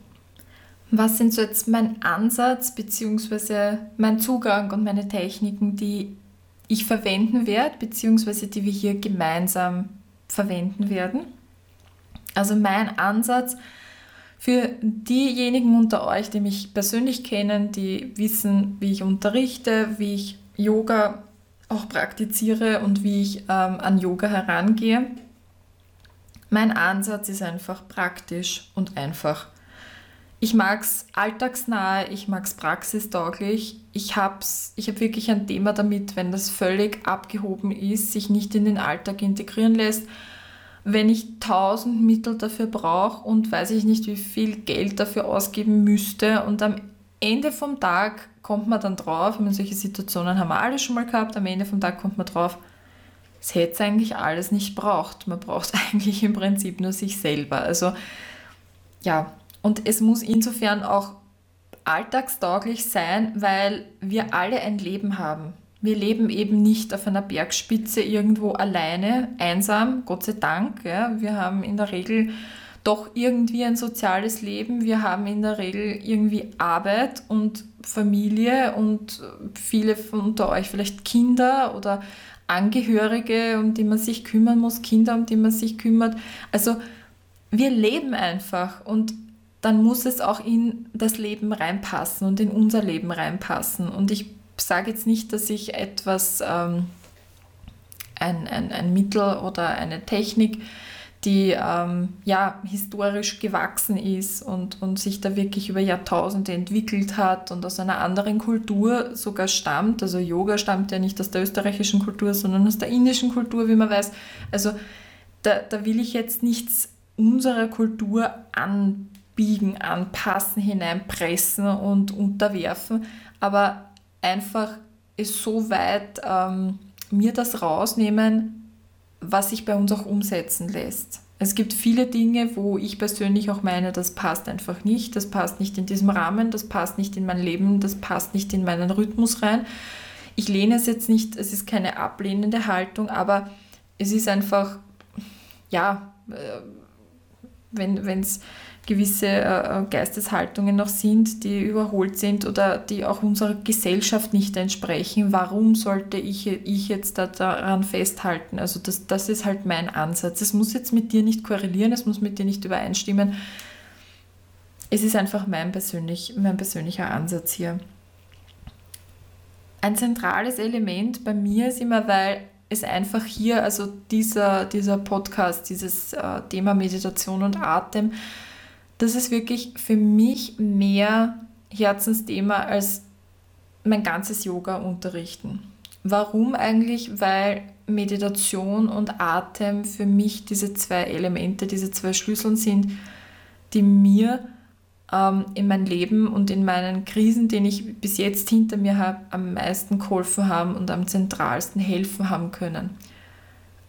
Was sind so jetzt mein Ansatz bzw. mein Zugang und meine Techniken, die ich verwenden werde, beziehungsweise die wir hier gemeinsam verwenden werden? Also mein Ansatz für diejenigen unter euch, die mich persönlich kennen, die wissen, wie ich unterrichte, wie ich Yoga auch praktiziere und wie ich ähm, an Yoga herangehe. Mein Ansatz ist einfach praktisch und einfach. Ich mag es alltagsnahe, ich mag es praxistauglich. Ich habe ich hab wirklich ein Thema damit, wenn das völlig abgehoben ist, sich nicht in den Alltag integrieren lässt wenn ich tausend Mittel dafür brauche und weiß ich nicht, wie viel Geld dafür ausgeben müsste und am Ende vom Tag kommt man dann drauf, solche Situationen haben wir alle schon mal gehabt, am Ende vom Tag kommt man drauf, es hätte eigentlich alles nicht braucht. Man braucht eigentlich im Prinzip nur sich selber. Also ja, und es muss insofern auch alltagstauglich sein, weil wir alle ein Leben haben. Wir leben eben nicht auf einer Bergspitze irgendwo alleine, einsam, Gott sei Dank. Ja. Wir haben in der Regel doch irgendwie ein soziales Leben. Wir haben in der Regel irgendwie Arbeit und Familie und viele von unter euch vielleicht Kinder oder Angehörige, um die man sich kümmern muss, Kinder, um die man sich kümmert. Also wir leben einfach und dann muss es auch in das Leben reinpassen und in unser Leben reinpassen. Und ich sage jetzt nicht, dass ich etwas, ähm, ein, ein, ein Mittel oder eine Technik, die ähm, ja historisch gewachsen ist und, und sich da wirklich über Jahrtausende entwickelt hat und aus einer anderen Kultur sogar stammt. Also Yoga stammt ja nicht aus der österreichischen Kultur, sondern aus der indischen Kultur, wie man weiß. Also da, da will ich jetzt nichts unserer Kultur anbiegen, anpassen, hineinpressen und unterwerfen, aber einfach ist so weit ähm, mir das rausnehmen, was sich bei uns auch umsetzen lässt. Es gibt viele Dinge, wo ich persönlich auch meine, das passt einfach nicht, das passt nicht in diesem Rahmen, das passt nicht in mein Leben, das passt nicht in meinen Rhythmus rein. Ich lehne es jetzt nicht, es ist keine ablehnende Haltung, aber es ist einfach, ja, äh, wenn es gewisse äh, Geisteshaltungen noch sind, die überholt sind oder die auch unserer Gesellschaft nicht entsprechen. Warum sollte ich, ich jetzt da daran festhalten? Also das, das ist halt mein Ansatz. Es muss jetzt mit dir nicht korrelieren, es muss mit dir nicht übereinstimmen. Es ist einfach mein, persönlich, mein persönlicher Ansatz hier. Ein zentrales Element bei mir ist immer, weil es einfach hier, also dieser, dieser Podcast, dieses äh, Thema Meditation und Atem, das ist wirklich für mich mehr Herzensthema als mein ganzes Yoga unterrichten. Warum eigentlich? Weil Meditation und Atem für mich diese zwei Elemente, diese zwei Schlüsseln sind, die mir ähm, in mein Leben und in meinen Krisen, den ich bis jetzt hinter mir habe, am meisten geholfen haben und am zentralsten helfen haben können.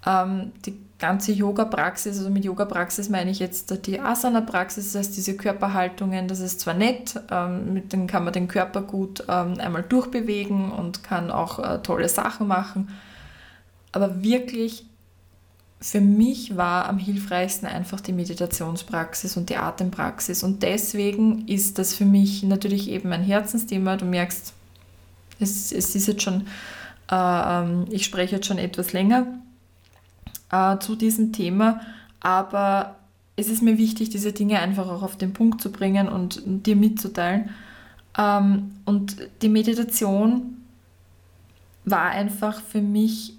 Ähm, die ganze Yoga-Praxis, also mit Yoga-Praxis meine ich jetzt die Asana-Praxis, das heißt diese Körperhaltungen, das ist zwar nett, ähm, mit denen kann man den Körper gut ähm, einmal durchbewegen und kann auch äh, tolle Sachen machen, aber wirklich für mich war am hilfreichsten einfach die Meditationspraxis und die Atempraxis. Und deswegen ist das für mich natürlich eben ein Herzensthema. Du merkst, es, es ist jetzt schon, äh, ähm, ich spreche jetzt schon etwas länger äh, zu diesem Thema, aber es ist mir wichtig, diese Dinge einfach auch auf den Punkt zu bringen und, dir mitzuteilen. Ähm, und die Meditation war einfach für mich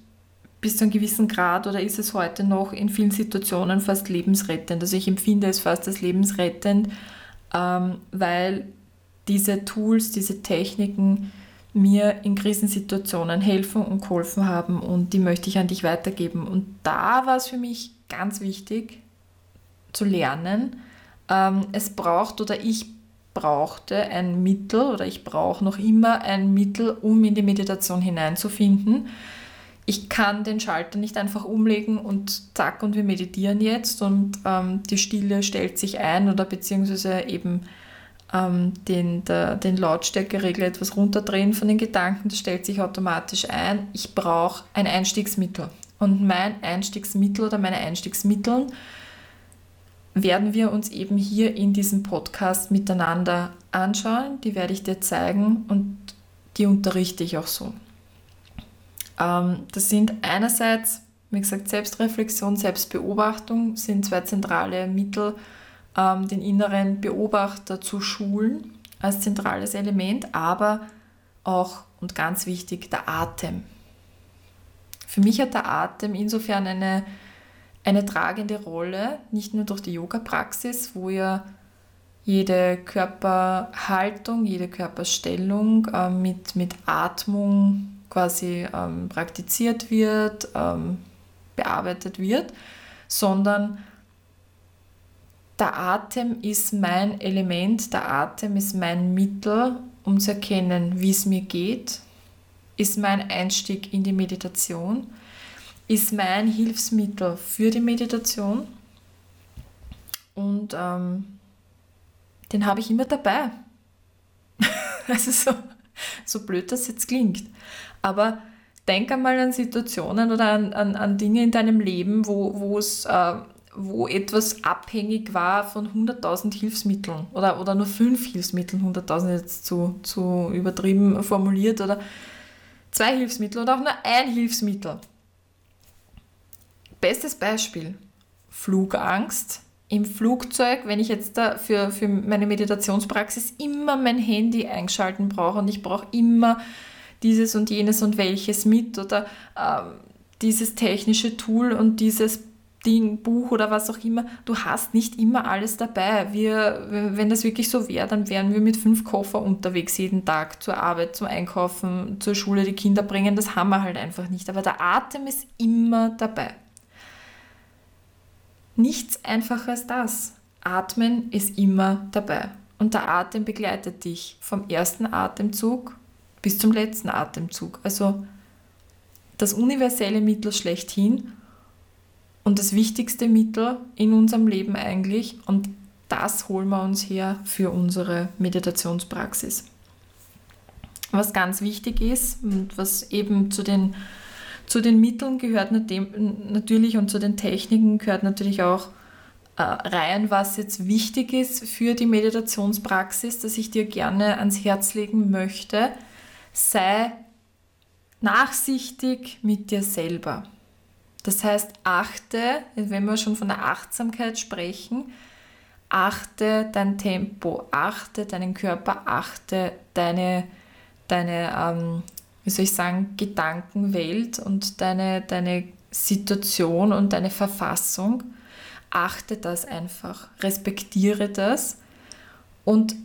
bis zu einem gewissen Grad oder ist es heute noch in vielen Situationen fast lebensrettend. Also ich empfinde es fast als lebensrettend, ähm, weil diese Tools, diese Techniken mir in Krisensituationen helfen und geholfen haben und die möchte ich an dich weitergeben. Und da war es für mich ganz wichtig zu lernen, ähm, es braucht oder ich brauchte ein Mittel oder ich brauche noch immer ein Mittel, um in die Meditation hineinzufinden ich kann den Schalter nicht einfach umlegen und zack und wir meditieren jetzt und ähm, die Stille stellt sich ein oder beziehungsweise eben ähm, den, der, den Lautstärkeregler etwas runterdrehen von den Gedanken, das stellt sich automatisch ein. Ich brauche ein Einstiegsmittel. Und mein Einstiegsmittel oder meine Einstiegsmittel werden wir uns eben hier in diesem Podcast miteinander anschauen. Die werde ich dir zeigen und die unterrichte ich auch so. Ähm, das sind einerseits, wie gesagt, Selbstreflexion, Selbstbeobachtung sind zwei zentrale Mittel, ähm, den inneren Beobachter zu schulen als zentrales Element, aber auch und ganz wichtig der Atem. Für mich hat der Atem insofern eine, eine tragende Rolle, nicht nur durch die Yoga-Praxis, wo ja jede Körperhaltung, jede Körperstellung äh, mit, mit Atmung quasi ähm, praktiziert wird, ähm, bearbeitet wird, sondern der Atem ist mein Element, der Atem ist mein Mittel, um zu erkennen, wie es mir geht, ist mein Einstieg in die Meditation, ist mein Hilfsmittel für die Meditation und ähm, den habe ich immer dabei. also so, so blöd das jetzt klingt. Aber denk einmal an Situationen oder an, an, an Dinge in deinem Leben, wo, es, äh, wo etwas abhängig war von 100.000 Hilfsmitteln oder, oder nur fünf Hilfsmitteln, 100.000 jetzt zu, zu übertrieben formuliert oder zwei Hilfsmittel oder auch nur ein Hilfsmittel. Bestes Beispiel, Flugangst. Im Flugzeug, wenn ich jetzt da für, für meine Meditationspraxis immer mein Handy eingeschalten brauche und ich brauche immer dieses und jenes und welches mit oder ähm, dieses technische Tool und dieses Ding, Buch oder was auch immer. Du hast nicht immer alles dabei. Wir, wenn das wirklich so wäre, dann wären wir mit fünf Koffer unterwegs jeden Tag zur Arbeit, zum Einkaufen, zur Schule, die Kinder bringen. Das haben wir halt einfach nicht. Aber der Atem ist immer dabei. Nichts einfacher als das. Atmen ist immer dabei. Und der Atem begleitet dich vom ersten Atemzug bis zum letzten Atemzug. Also das universelle Mittel schlechthin und das wichtigste Mittel in unserem Leben eigentlich. Und das holen wir uns her für unsere Meditationspraxis. Was ganz wichtig ist und was eben zu den, zu den Mitteln gehört natürlich und zu den Techniken gehört natürlich auch äh, rein, was jetzt wichtig ist für die Meditationspraxis, das ich dir gerne ans Herz legen möchte, sei nachsichtig mit dir selber. Das heißt, achte, wenn wir schon von der Achtsamkeit sprechen, achte dein Tempo, achte deinen Körper, achte deine, deine ähm, wie soll ich sagen, Gedankenwelt und deine, deine Situation und deine Verfassung. Achte das einfach, respektiere das und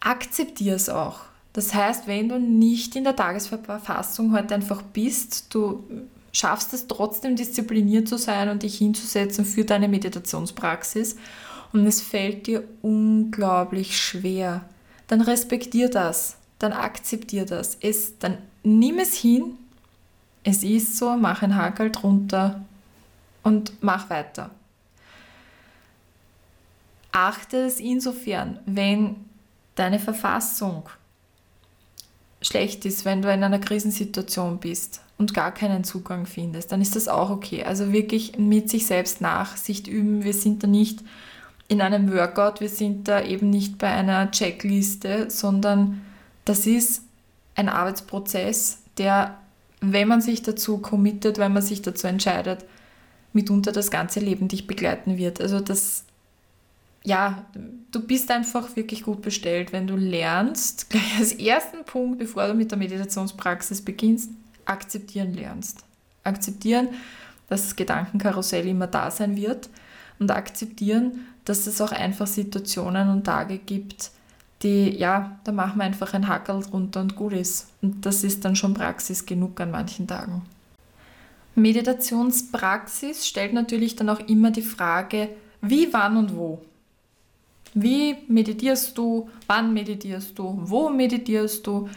akzeptiere es auch Das heißt, wenn du nicht in der Tagesverfassung heute einfach bist, du schaffst es trotzdem diszipliniert zu sein und dich hinzusetzen für deine Meditationspraxis. Und es fällt dir unglaublich schwer, dann respektier das, dann akzeptier das, es, dann nimm es hin, es ist so, mach ein Hakel drunter und mach weiter. Achte es insofern, wenn deine Verfassung schlecht ist, wenn du in einer Krisensituation bist und gar keinen Zugang findest, dann ist das auch okay. Also wirklich mit sich selbst Nachsicht üben. Wir sind da nicht in einem Workout, wir sind da eben nicht bei einer Checkliste, sondern das ist ein Arbeitsprozess, der, wenn man sich dazu committet, wenn man sich dazu entscheidet, mitunter das ganze Leben dich begleiten wird. Also das ja, du bist einfach wirklich gut bestellt, wenn du lernst, gleich als ersten Punkt, bevor du mit der Meditationspraxis beginnst, akzeptieren lernst. Akzeptieren, dass das Gedankenkarussell immer da sein wird und akzeptieren, dass es auch einfach Situationen und Tage gibt, die, ja, da machen wir einfach ein Hackerl drunter und gut ist. Und das ist dann schon Praxis genug an manchen Tagen. Meditationspraxis stellt natürlich dann auch immer die Frage, wie, wann und wo. Wie meditierst du? Wann meditierst du? Wo meditierst du?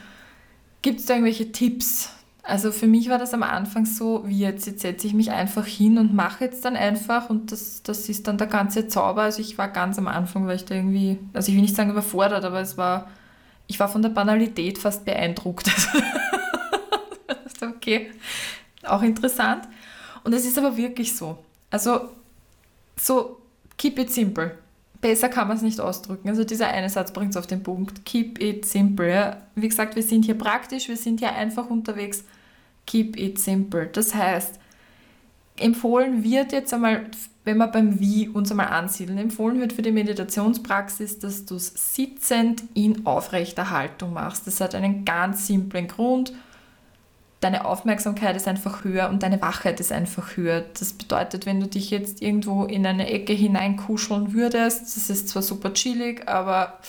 Gibt es da irgendwelche Tipps? Also für mich war das am Anfang so, wie jetzt, jetzt setze ich mich einfach hin und mache jetzt dann einfach und das, das ist dann der ganze Zauber. Also ich war ganz am Anfang, weil ich da irgendwie, also ich will nicht sagen überfordert, aber es war, ich war von der Banalität fast beeindruckt. okay, auch interessant. Und es ist aber wirklich so. Also so, keep it simple besser kann man es nicht ausdrücken. Also dieser eine Satz bringt es auf den Punkt. Keep it simple. Ja. Wie gesagt, wir sind hier praktisch, wir sind hier einfach unterwegs. Keep it simple. Das heißt, empfohlen wird jetzt einmal, wenn wir beim Wie uns einmal ansiedeln, empfohlen wird für die Meditationspraxis, dass du es sitzend in aufrechter Haltung machst. Das hat einen ganz simplen Grund deine Aufmerksamkeit ist einfach höher und deine Wachheit ist einfach höher. Das bedeutet, wenn du dich jetzt irgendwo in eine Ecke hineinkuscheln würdest, das ist zwar super chillig, aber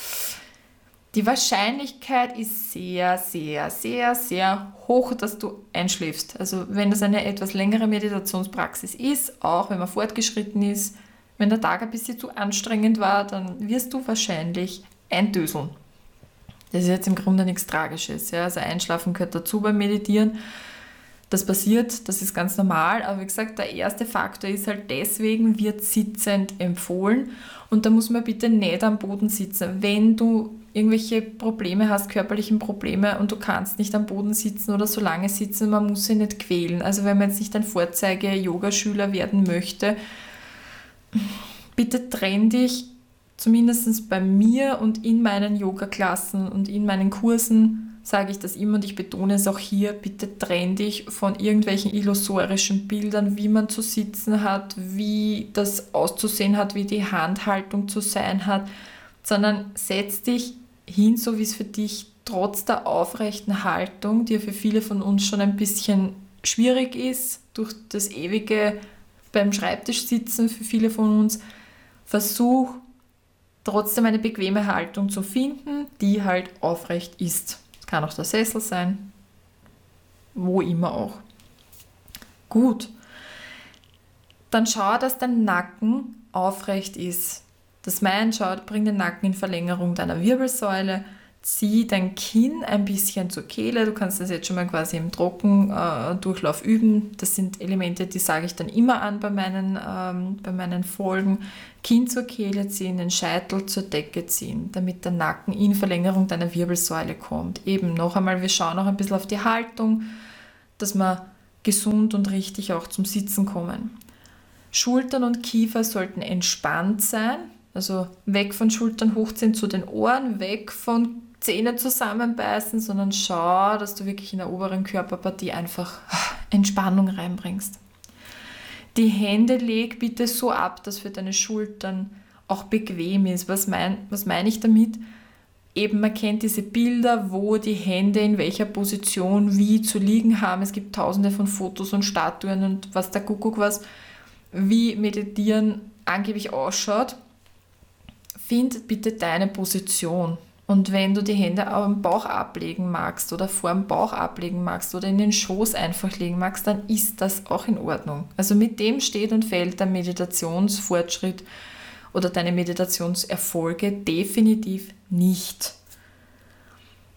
die Wahrscheinlichkeit ist sehr, sehr, sehr, sehr hoch, dass du einschläfst. Also wenn das eine etwas längere Meditationspraxis ist, auch wenn man fortgeschritten ist, wenn der Tag ein bisschen zu anstrengend war, dann wirst du wahrscheinlich eindöseln. Das ist jetzt im Grunde nichts Tragisches. Ja? Also Einschlafen gehört dazu beim Meditieren. Das passiert, das ist ganz normal, aber wie gesagt, der erste Faktor ist halt deswegen, wird sitzend empfohlen und da muss man bitte nicht am Boden sitzen. Wenn du irgendwelche Probleme hast, körperliche Probleme und du kannst nicht am Boden sitzen oder so lange sitzen, man muss sie nicht quälen. Also wenn man jetzt nicht ein Vorzeige-Yogaschüler werden möchte, bitte trenn dich zumindest bei mir und in meinen Yoga-Klassen und in meinen Kursen sage ich das immer und ich betone es auch hier, bitte trenn dich von irgendwelchen illusorischen Bildern, wie man zu sitzen hat, wie das auszusehen hat, wie die Handhaltung zu sein hat, sondern setz dich hin, so wie es für dich trotz der aufrechten Haltung, die ja für viele von uns schon ein bisschen schwierig ist, durch das ewige beim Schreibtisch sitzen für viele von uns, versuch trotzdem eine bequeme Haltung zu finden, die halt aufrecht ist. Kann auch der Sessel sein, wo immer auch. Gut, dann schau, dass dein Nacken aufrecht ist. Das Mein schaut, bring den Nacken in Verlängerung deiner Wirbelsäule zieh dein Kinn ein bisschen zur Kehle. Du kannst das jetzt schon mal quasi im Trockendurchlauf äh, üben. Das sind Elemente, die sage ich dann immer an bei meinen, ähm, bei meinen Folgen. Kinn zur Kehle ziehen, den Scheitel zur Decke ziehen, damit der Nacken in Verlängerung deiner Wirbelsäule kommt. Eben noch einmal, wir schauen auch ein bisschen auf die Haltung, dass wir gesund und richtig auch zum Sitzen kommen. Schultern und Kiefer sollten entspannt sein, also weg von Schultern hochziehen zu den Ohren, weg von Zähne zusammenbeißen, sondern schau, dass du wirklich in der oberen Körperpartie einfach Entspannung reinbringst. Die Hände leg bitte so ab, dass für deine Schultern auch bequem ist. Was, mein, was meine ich damit? Eben, man kennt diese Bilder, wo die Hände in welcher Position wie zu liegen haben. Es gibt tausende von Fotos und Statuen und was der Kuckuck was, wie Meditieren angeblich ausschaut. Find bitte deine Position Und wenn du die Hände am Bauch ablegen magst oder vor dem Bauch ablegen magst oder in den Schoß einfach legen magst, dann ist das auch in Ordnung. Also mit dem steht und fällt der Meditationsfortschritt oder deine Meditationserfolge definitiv nicht.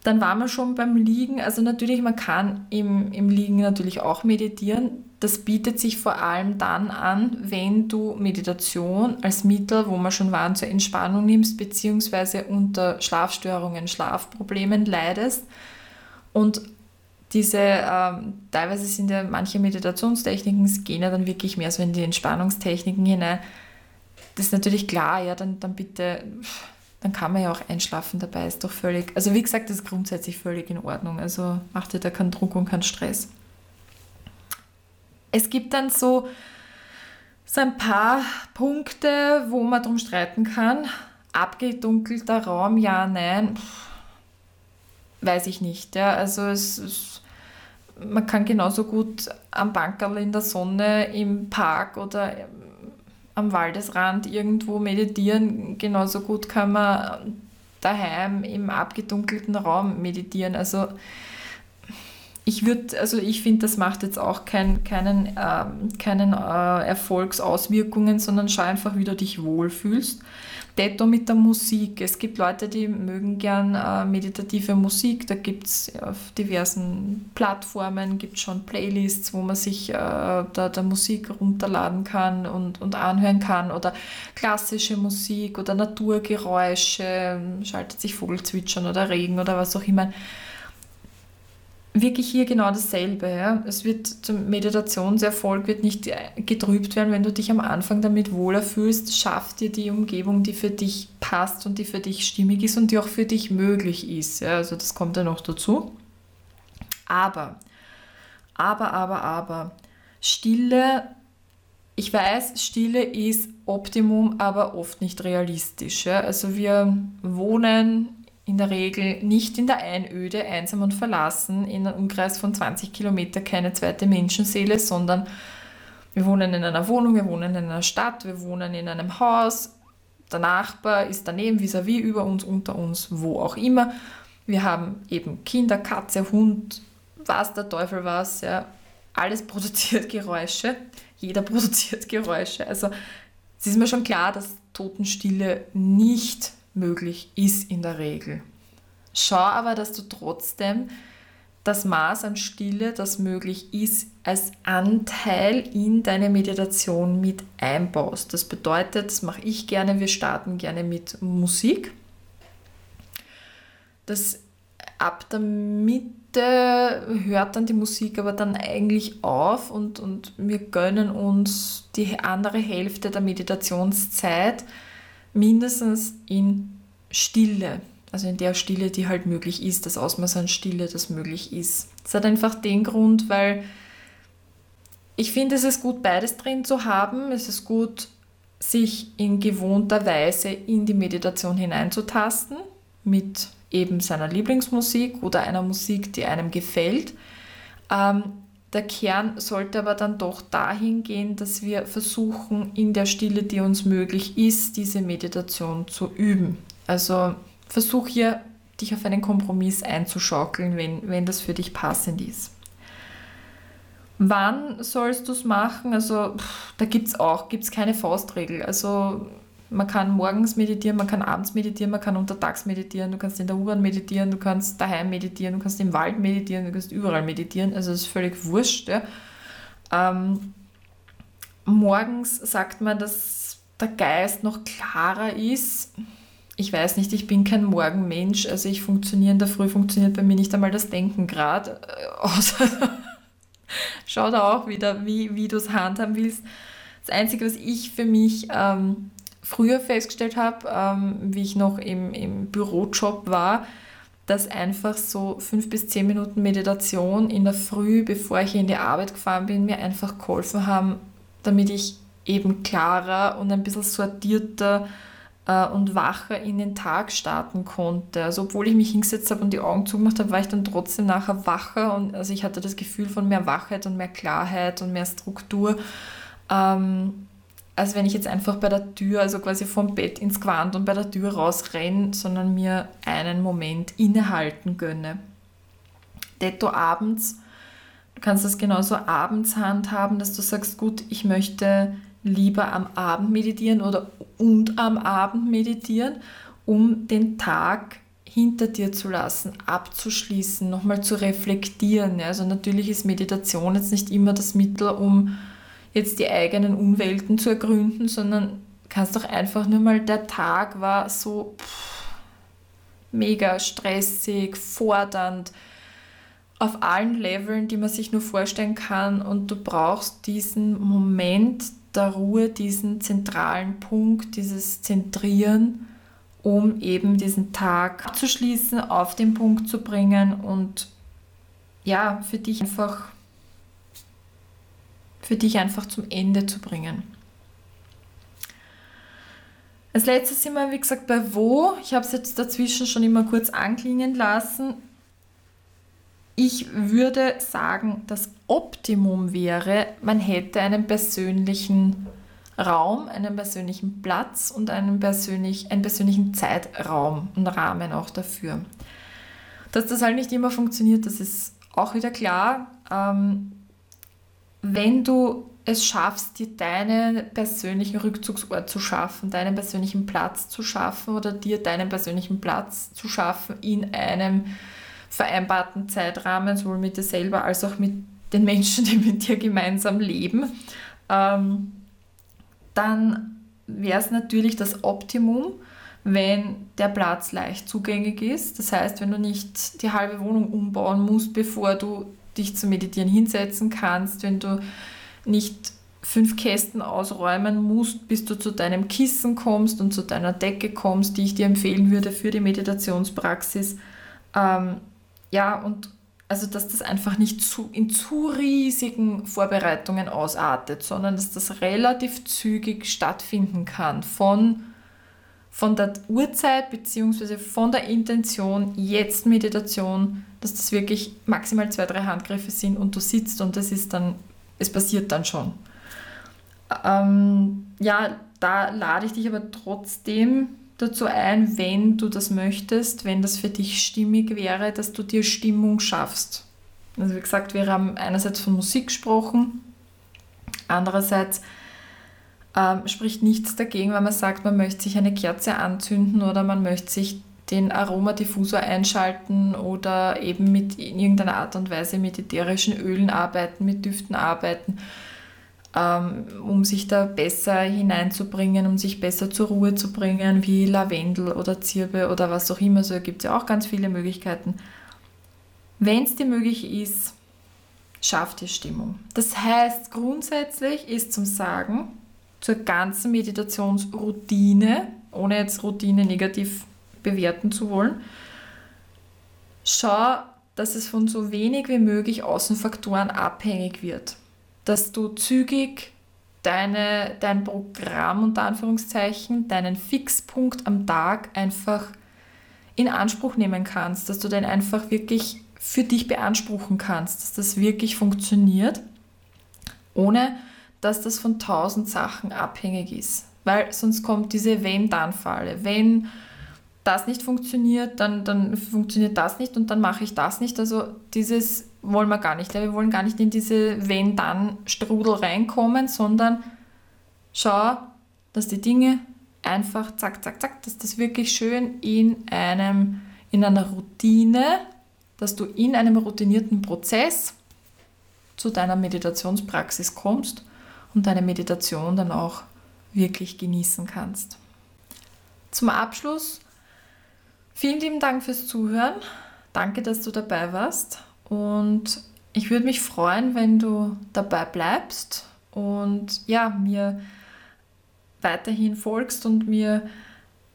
Dann waren wir schon beim Liegen. Also natürlich, man kann im, im Liegen natürlich auch meditieren. Das bietet sich vor allem dann an, wenn du Meditation als Mittel, wo man schon waren, zur Entspannung nimmst, beziehungsweise unter Schlafstörungen, Schlafproblemen leidest. Und diese, ähm, teilweise sind ja manche Meditationstechniken, gehen ja dann wirklich mehr so in die Entspannungstechniken hinein. Das ist natürlich klar, ja, dann, dann bitte dann kann man ja auch einschlafen dabei, ist doch völlig, also wie gesagt, das ist grundsätzlich völlig in Ordnung, also macht dir da keinen Druck und keinen Stress. Es gibt dann so, so ein paar Punkte, wo man drum streiten kann. Abgedunkelter Raum, ja, nein, weiß ich nicht. Ja. Also es, es, man kann genauso gut am Bankerl in der Sonne im Park oder am Waldesrand irgendwo meditieren. Genauso gut kann man daheim im abgedunkelten Raum meditieren. Also ich würde, also ich finde, das macht jetzt auch kein, keinen, äh, keinen äh, Erfolgsauswirkungen, sondern schau einfach, wie du dich wohlfühlst. Detto mit der Musik. Es gibt Leute, die mögen gern äh, meditative Musik. Da gibt es auf diversen Plattformen gibt schon Playlists, wo man sich äh, da, der Musik runterladen kann und, und anhören kann. Oder klassische Musik oder Naturgeräusche, schaltet sich Vogelzwitschern oder Regen oder was auch immer wirklich hier genau dasselbe. Ja? Es wird zum Meditationserfolg wird nicht getrübt werden, wenn du dich am Anfang damit wohler fühlst, schaff dir die Umgebung, die für dich passt und die für dich stimmig ist und die auch für dich möglich ist. Ja? Also das kommt ja noch dazu. Aber, aber, aber, aber, Stille, ich weiß, Stille ist Optimum, aber oft nicht realistisch. Ja? Also wir wohnen in der Regel nicht in der Einöde, einsam und verlassen, in einem Umkreis von 20 Kilometer keine zweite Menschenseele, sondern wir wohnen in einer Wohnung, wir wohnen in einer Stadt, wir wohnen in einem Haus, der Nachbar ist daneben, vis-à-vis, -vis, über uns, unter uns, wo auch immer. Wir haben eben Kinder, Katze, Hund, was der Teufel was, ja. Alles produziert Geräusche, jeder produziert Geräusche. Also es ist mir schon klar, dass Totenstille nicht möglich ist in der Regel. Schau aber, dass du trotzdem das Maß an Stille, das möglich ist, als Anteil in deine Meditation mit einbaust. Das bedeutet, das mache ich gerne, wir starten gerne mit Musik. Das ab der Mitte hört dann die Musik aber dann eigentlich auf und, und wir gönnen uns die andere Hälfte der Meditationszeit mindestens in Stille. Also in der Stille, die halt möglich ist, das Ausmaß an Stille, das möglich ist. Das hat einfach den Grund, weil ich finde, es ist gut, beides drin zu haben. Es ist gut, sich in gewohnter Weise in die Meditation hineinzutasten mit eben seiner Lieblingsmusik oder einer Musik, die einem gefällt. Ähm, der Kern sollte aber dann doch dahin gehen, dass wir versuchen, in der Stille, die uns möglich ist, diese Meditation zu üben. Also versuch hier, dich auf einen Kompromiss einzuschaukeln, wenn, wenn das für dich passend ist. Wann sollst du es machen? Also pff, da gibt es auch gibt's keine Faustregel. Also man kann morgens meditieren, man kann abends meditieren, man kann untertags meditieren, du kannst in der U-Bahn meditieren, du kannst daheim meditieren, du kannst im Wald meditieren, du kannst überall meditieren. Also das ist völlig wurscht. Ja. Ähm, morgens sagt man, dass der Geist noch klarer ist. Ich weiß nicht, ich bin kein Morgenmensch, also ich funktioniere in der Früh, funktioniert bei mir nicht einmal das Denken gerade. Schau da auch wieder, wie, wie du es handhaben willst. Das Einzige, was ich für mich ähm, früher festgestellt habe, ähm, wie ich noch im, im Bürojob war, dass einfach so fünf bis zehn Minuten Meditation in der Früh, bevor ich in die Arbeit gefahren bin, mir einfach geholfen haben, damit ich eben klarer und ein bisschen sortierter äh, und wacher in den Tag starten konnte. Also obwohl ich mich hingesetzt habe und die Augen zugemacht habe, war ich dann trotzdem nachher wacher und also ich hatte das Gefühl von mehr Wachheit und mehr Klarheit und mehr Struktur. Ähm, als wenn ich jetzt einfach bei der Tür, also quasi vom Bett ins Gewand und bei der Tür rausrenne, sondern mir einen Moment innehalten gönne. Detto abends, du kannst das genauso abends handhaben, dass du sagst, gut, ich möchte lieber am Abend meditieren oder und am Abend meditieren, um den Tag hinter dir zu lassen, abzuschließen, nochmal zu reflektieren. Also natürlich ist Meditation jetzt nicht immer das Mittel, um jetzt die eigenen Umwelten zu ergründen, sondern kannst doch einfach nur mal, der Tag war so pff, mega stressig, fordernd, auf allen Leveln, die man sich nur vorstellen kann und du brauchst diesen Moment der Ruhe, diesen zentralen Punkt, dieses Zentrieren, um eben diesen Tag abzuschließen, auf den Punkt zu bringen und ja, für dich einfach für dich einfach zum Ende zu bringen. Als letztes sind wir, wie gesagt, bei wo. Ich habe es jetzt dazwischen schon immer kurz anklingen lassen. Ich würde sagen, das Optimum wäre, man hätte einen persönlichen Raum, einen persönlichen Platz und einen, persönlich, einen persönlichen Zeitraum und Rahmen auch dafür. Dass das halt nicht immer funktioniert, das ist auch wieder klar. Ähm, wenn du es schaffst, dir deinen persönlichen Rückzugsort zu schaffen, deinen persönlichen Platz zu schaffen oder dir deinen persönlichen Platz zu schaffen in einem vereinbarten Zeitrahmen, sowohl mit dir selber als auch mit den Menschen, die mit dir gemeinsam leben, ähm, dann wäre es natürlich das Optimum, wenn der Platz leicht zugänglich ist. Das heißt, wenn du nicht die halbe Wohnung umbauen musst, bevor du dich zum Meditieren hinsetzen kannst, wenn du nicht fünf Kästen ausräumen musst, bis du zu deinem Kissen kommst und zu deiner Decke kommst, die ich dir empfehlen würde für die Meditationspraxis. Ähm, ja, und also dass das einfach nicht zu, in zu riesigen Vorbereitungen ausartet, sondern dass das relativ zügig stattfinden kann von von der Uhrzeit bzw. von der Intention, jetzt Meditation, dass das wirklich maximal zwei, drei Handgriffe sind und du sitzt und es ist dann, es passiert dann schon. Ähm, ja, da lade ich dich aber trotzdem dazu ein, wenn du das möchtest, wenn das für dich stimmig wäre, dass du dir Stimmung schaffst. Also wie gesagt, wir haben einerseits von Musik gesprochen, andererseits ähm, spricht nichts dagegen, wenn man sagt, man möchte sich eine Kerze anzünden oder man möchte sich den Aromadiffusor einschalten oder eben mit in irgendeiner Art und Weise mit ätherischen Ölen arbeiten, mit Düften arbeiten, ähm, um sich da besser hineinzubringen, um sich besser zur Ruhe zu bringen, wie Lavendel oder Zirbe oder was auch immer. So gibt es ja auch ganz viele Möglichkeiten. Wenn es dir möglich ist, schafft dir Stimmung. Das heißt, grundsätzlich ist zum Sagen, zur ganzen Meditationsroutine, ohne jetzt Routine negativ bewerten zu wollen, schau, dass es von so wenig wie möglich Außenfaktoren abhängig wird. Dass du zügig deine, dein Programm unter Anführungszeichen, deinen Fixpunkt am Tag einfach in Anspruch nehmen kannst, dass du den einfach wirklich für dich beanspruchen kannst, dass das wirklich funktioniert, ohne dass das von tausend Sachen abhängig ist. Weil sonst kommt diese Wenn-Dann-Falle. Wenn das nicht funktioniert, dann, dann funktioniert das nicht und dann mache ich das nicht. Also dieses wollen wir gar nicht. Wir wollen gar nicht in diese Wenn-Dann-Strudel reinkommen, sondern schau, dass die Dinge einfach zack, zack, zack, dass das wirklich schön in einem, in einer Routine, dass du in einem routinierten Prozess zu deiner Meditationspraxis kommst und deine Meditation dann auch wirklich genießen kannst. Zum Abschluss, vielen lieben Dank fürs Zuhören. Danke, dass du dabei warst. Und ich würde mich freuen, wenn du dabei bleibst und ja, mir weiterhin folgst und mir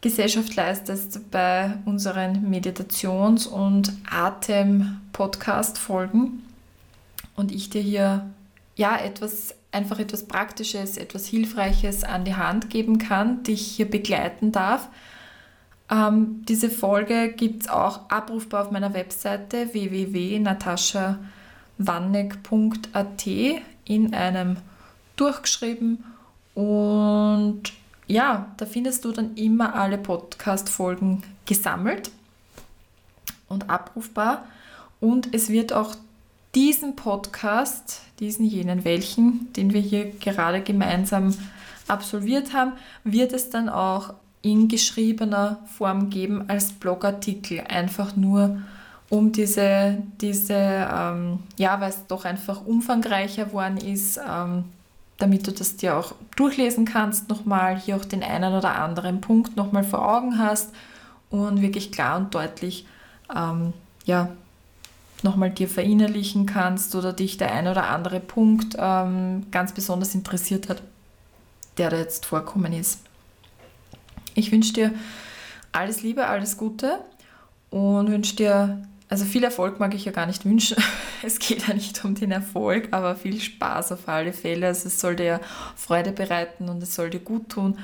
Gesellschaft leistest bei unseren Meditations- und Atem-Podcast-Folgen und ich dir hier ja etwas einfach etwas Praktisches, etwas Hilfreiches an die Hand geben kann, dich hier begleiten darf. Ähm, diese Folge gibt es auch abrufbar auf meiner Webseite www.nataschawanneck.at in einem durchgeschrieben Und ja, da findest du dann immer alle Podcast-Folgen gesammelt und abrufbar. Und es wird auch diesen Podcast, diesen jenen welchen, den wir hier gerade gemeinsam absolviert haben, wird es dann auch in geschriebener Form geben als Blogartikel. Einfach nur um diese, diese ähm, ja, weil es doch einfach umfangreicher geworden ist, ähm, damit du das dir auch durchlesen kannst nochmal, hier auch den einen oder anderen Punkt nochmal vor Augen hast und wirklich klar und deutlich ähm, ja, nochmal dir verinnerlichen kannst oder dich der ein oder andere Punkt ähm, ganz besonders interessiert hat, der da jetzt vorkommen ist. Ich wünsche dir alles Liebe, alles Gute und wünsche dir, also viel Erfolg mag ich ja gar nicht wünschen. Es geht ja nicht um den Erfolg, aber viel Spaß auf alle Fälle. Also es soll dir Freude bereiten und es soll dir gut tun.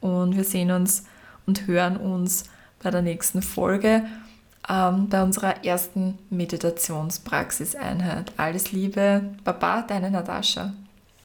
Und wir sehen uns und hören uns bei der nächsten Folge, ähm, bei unserer ersten Meditationspraxiseinheit. Alles Liebe, Baba, deine Natascha.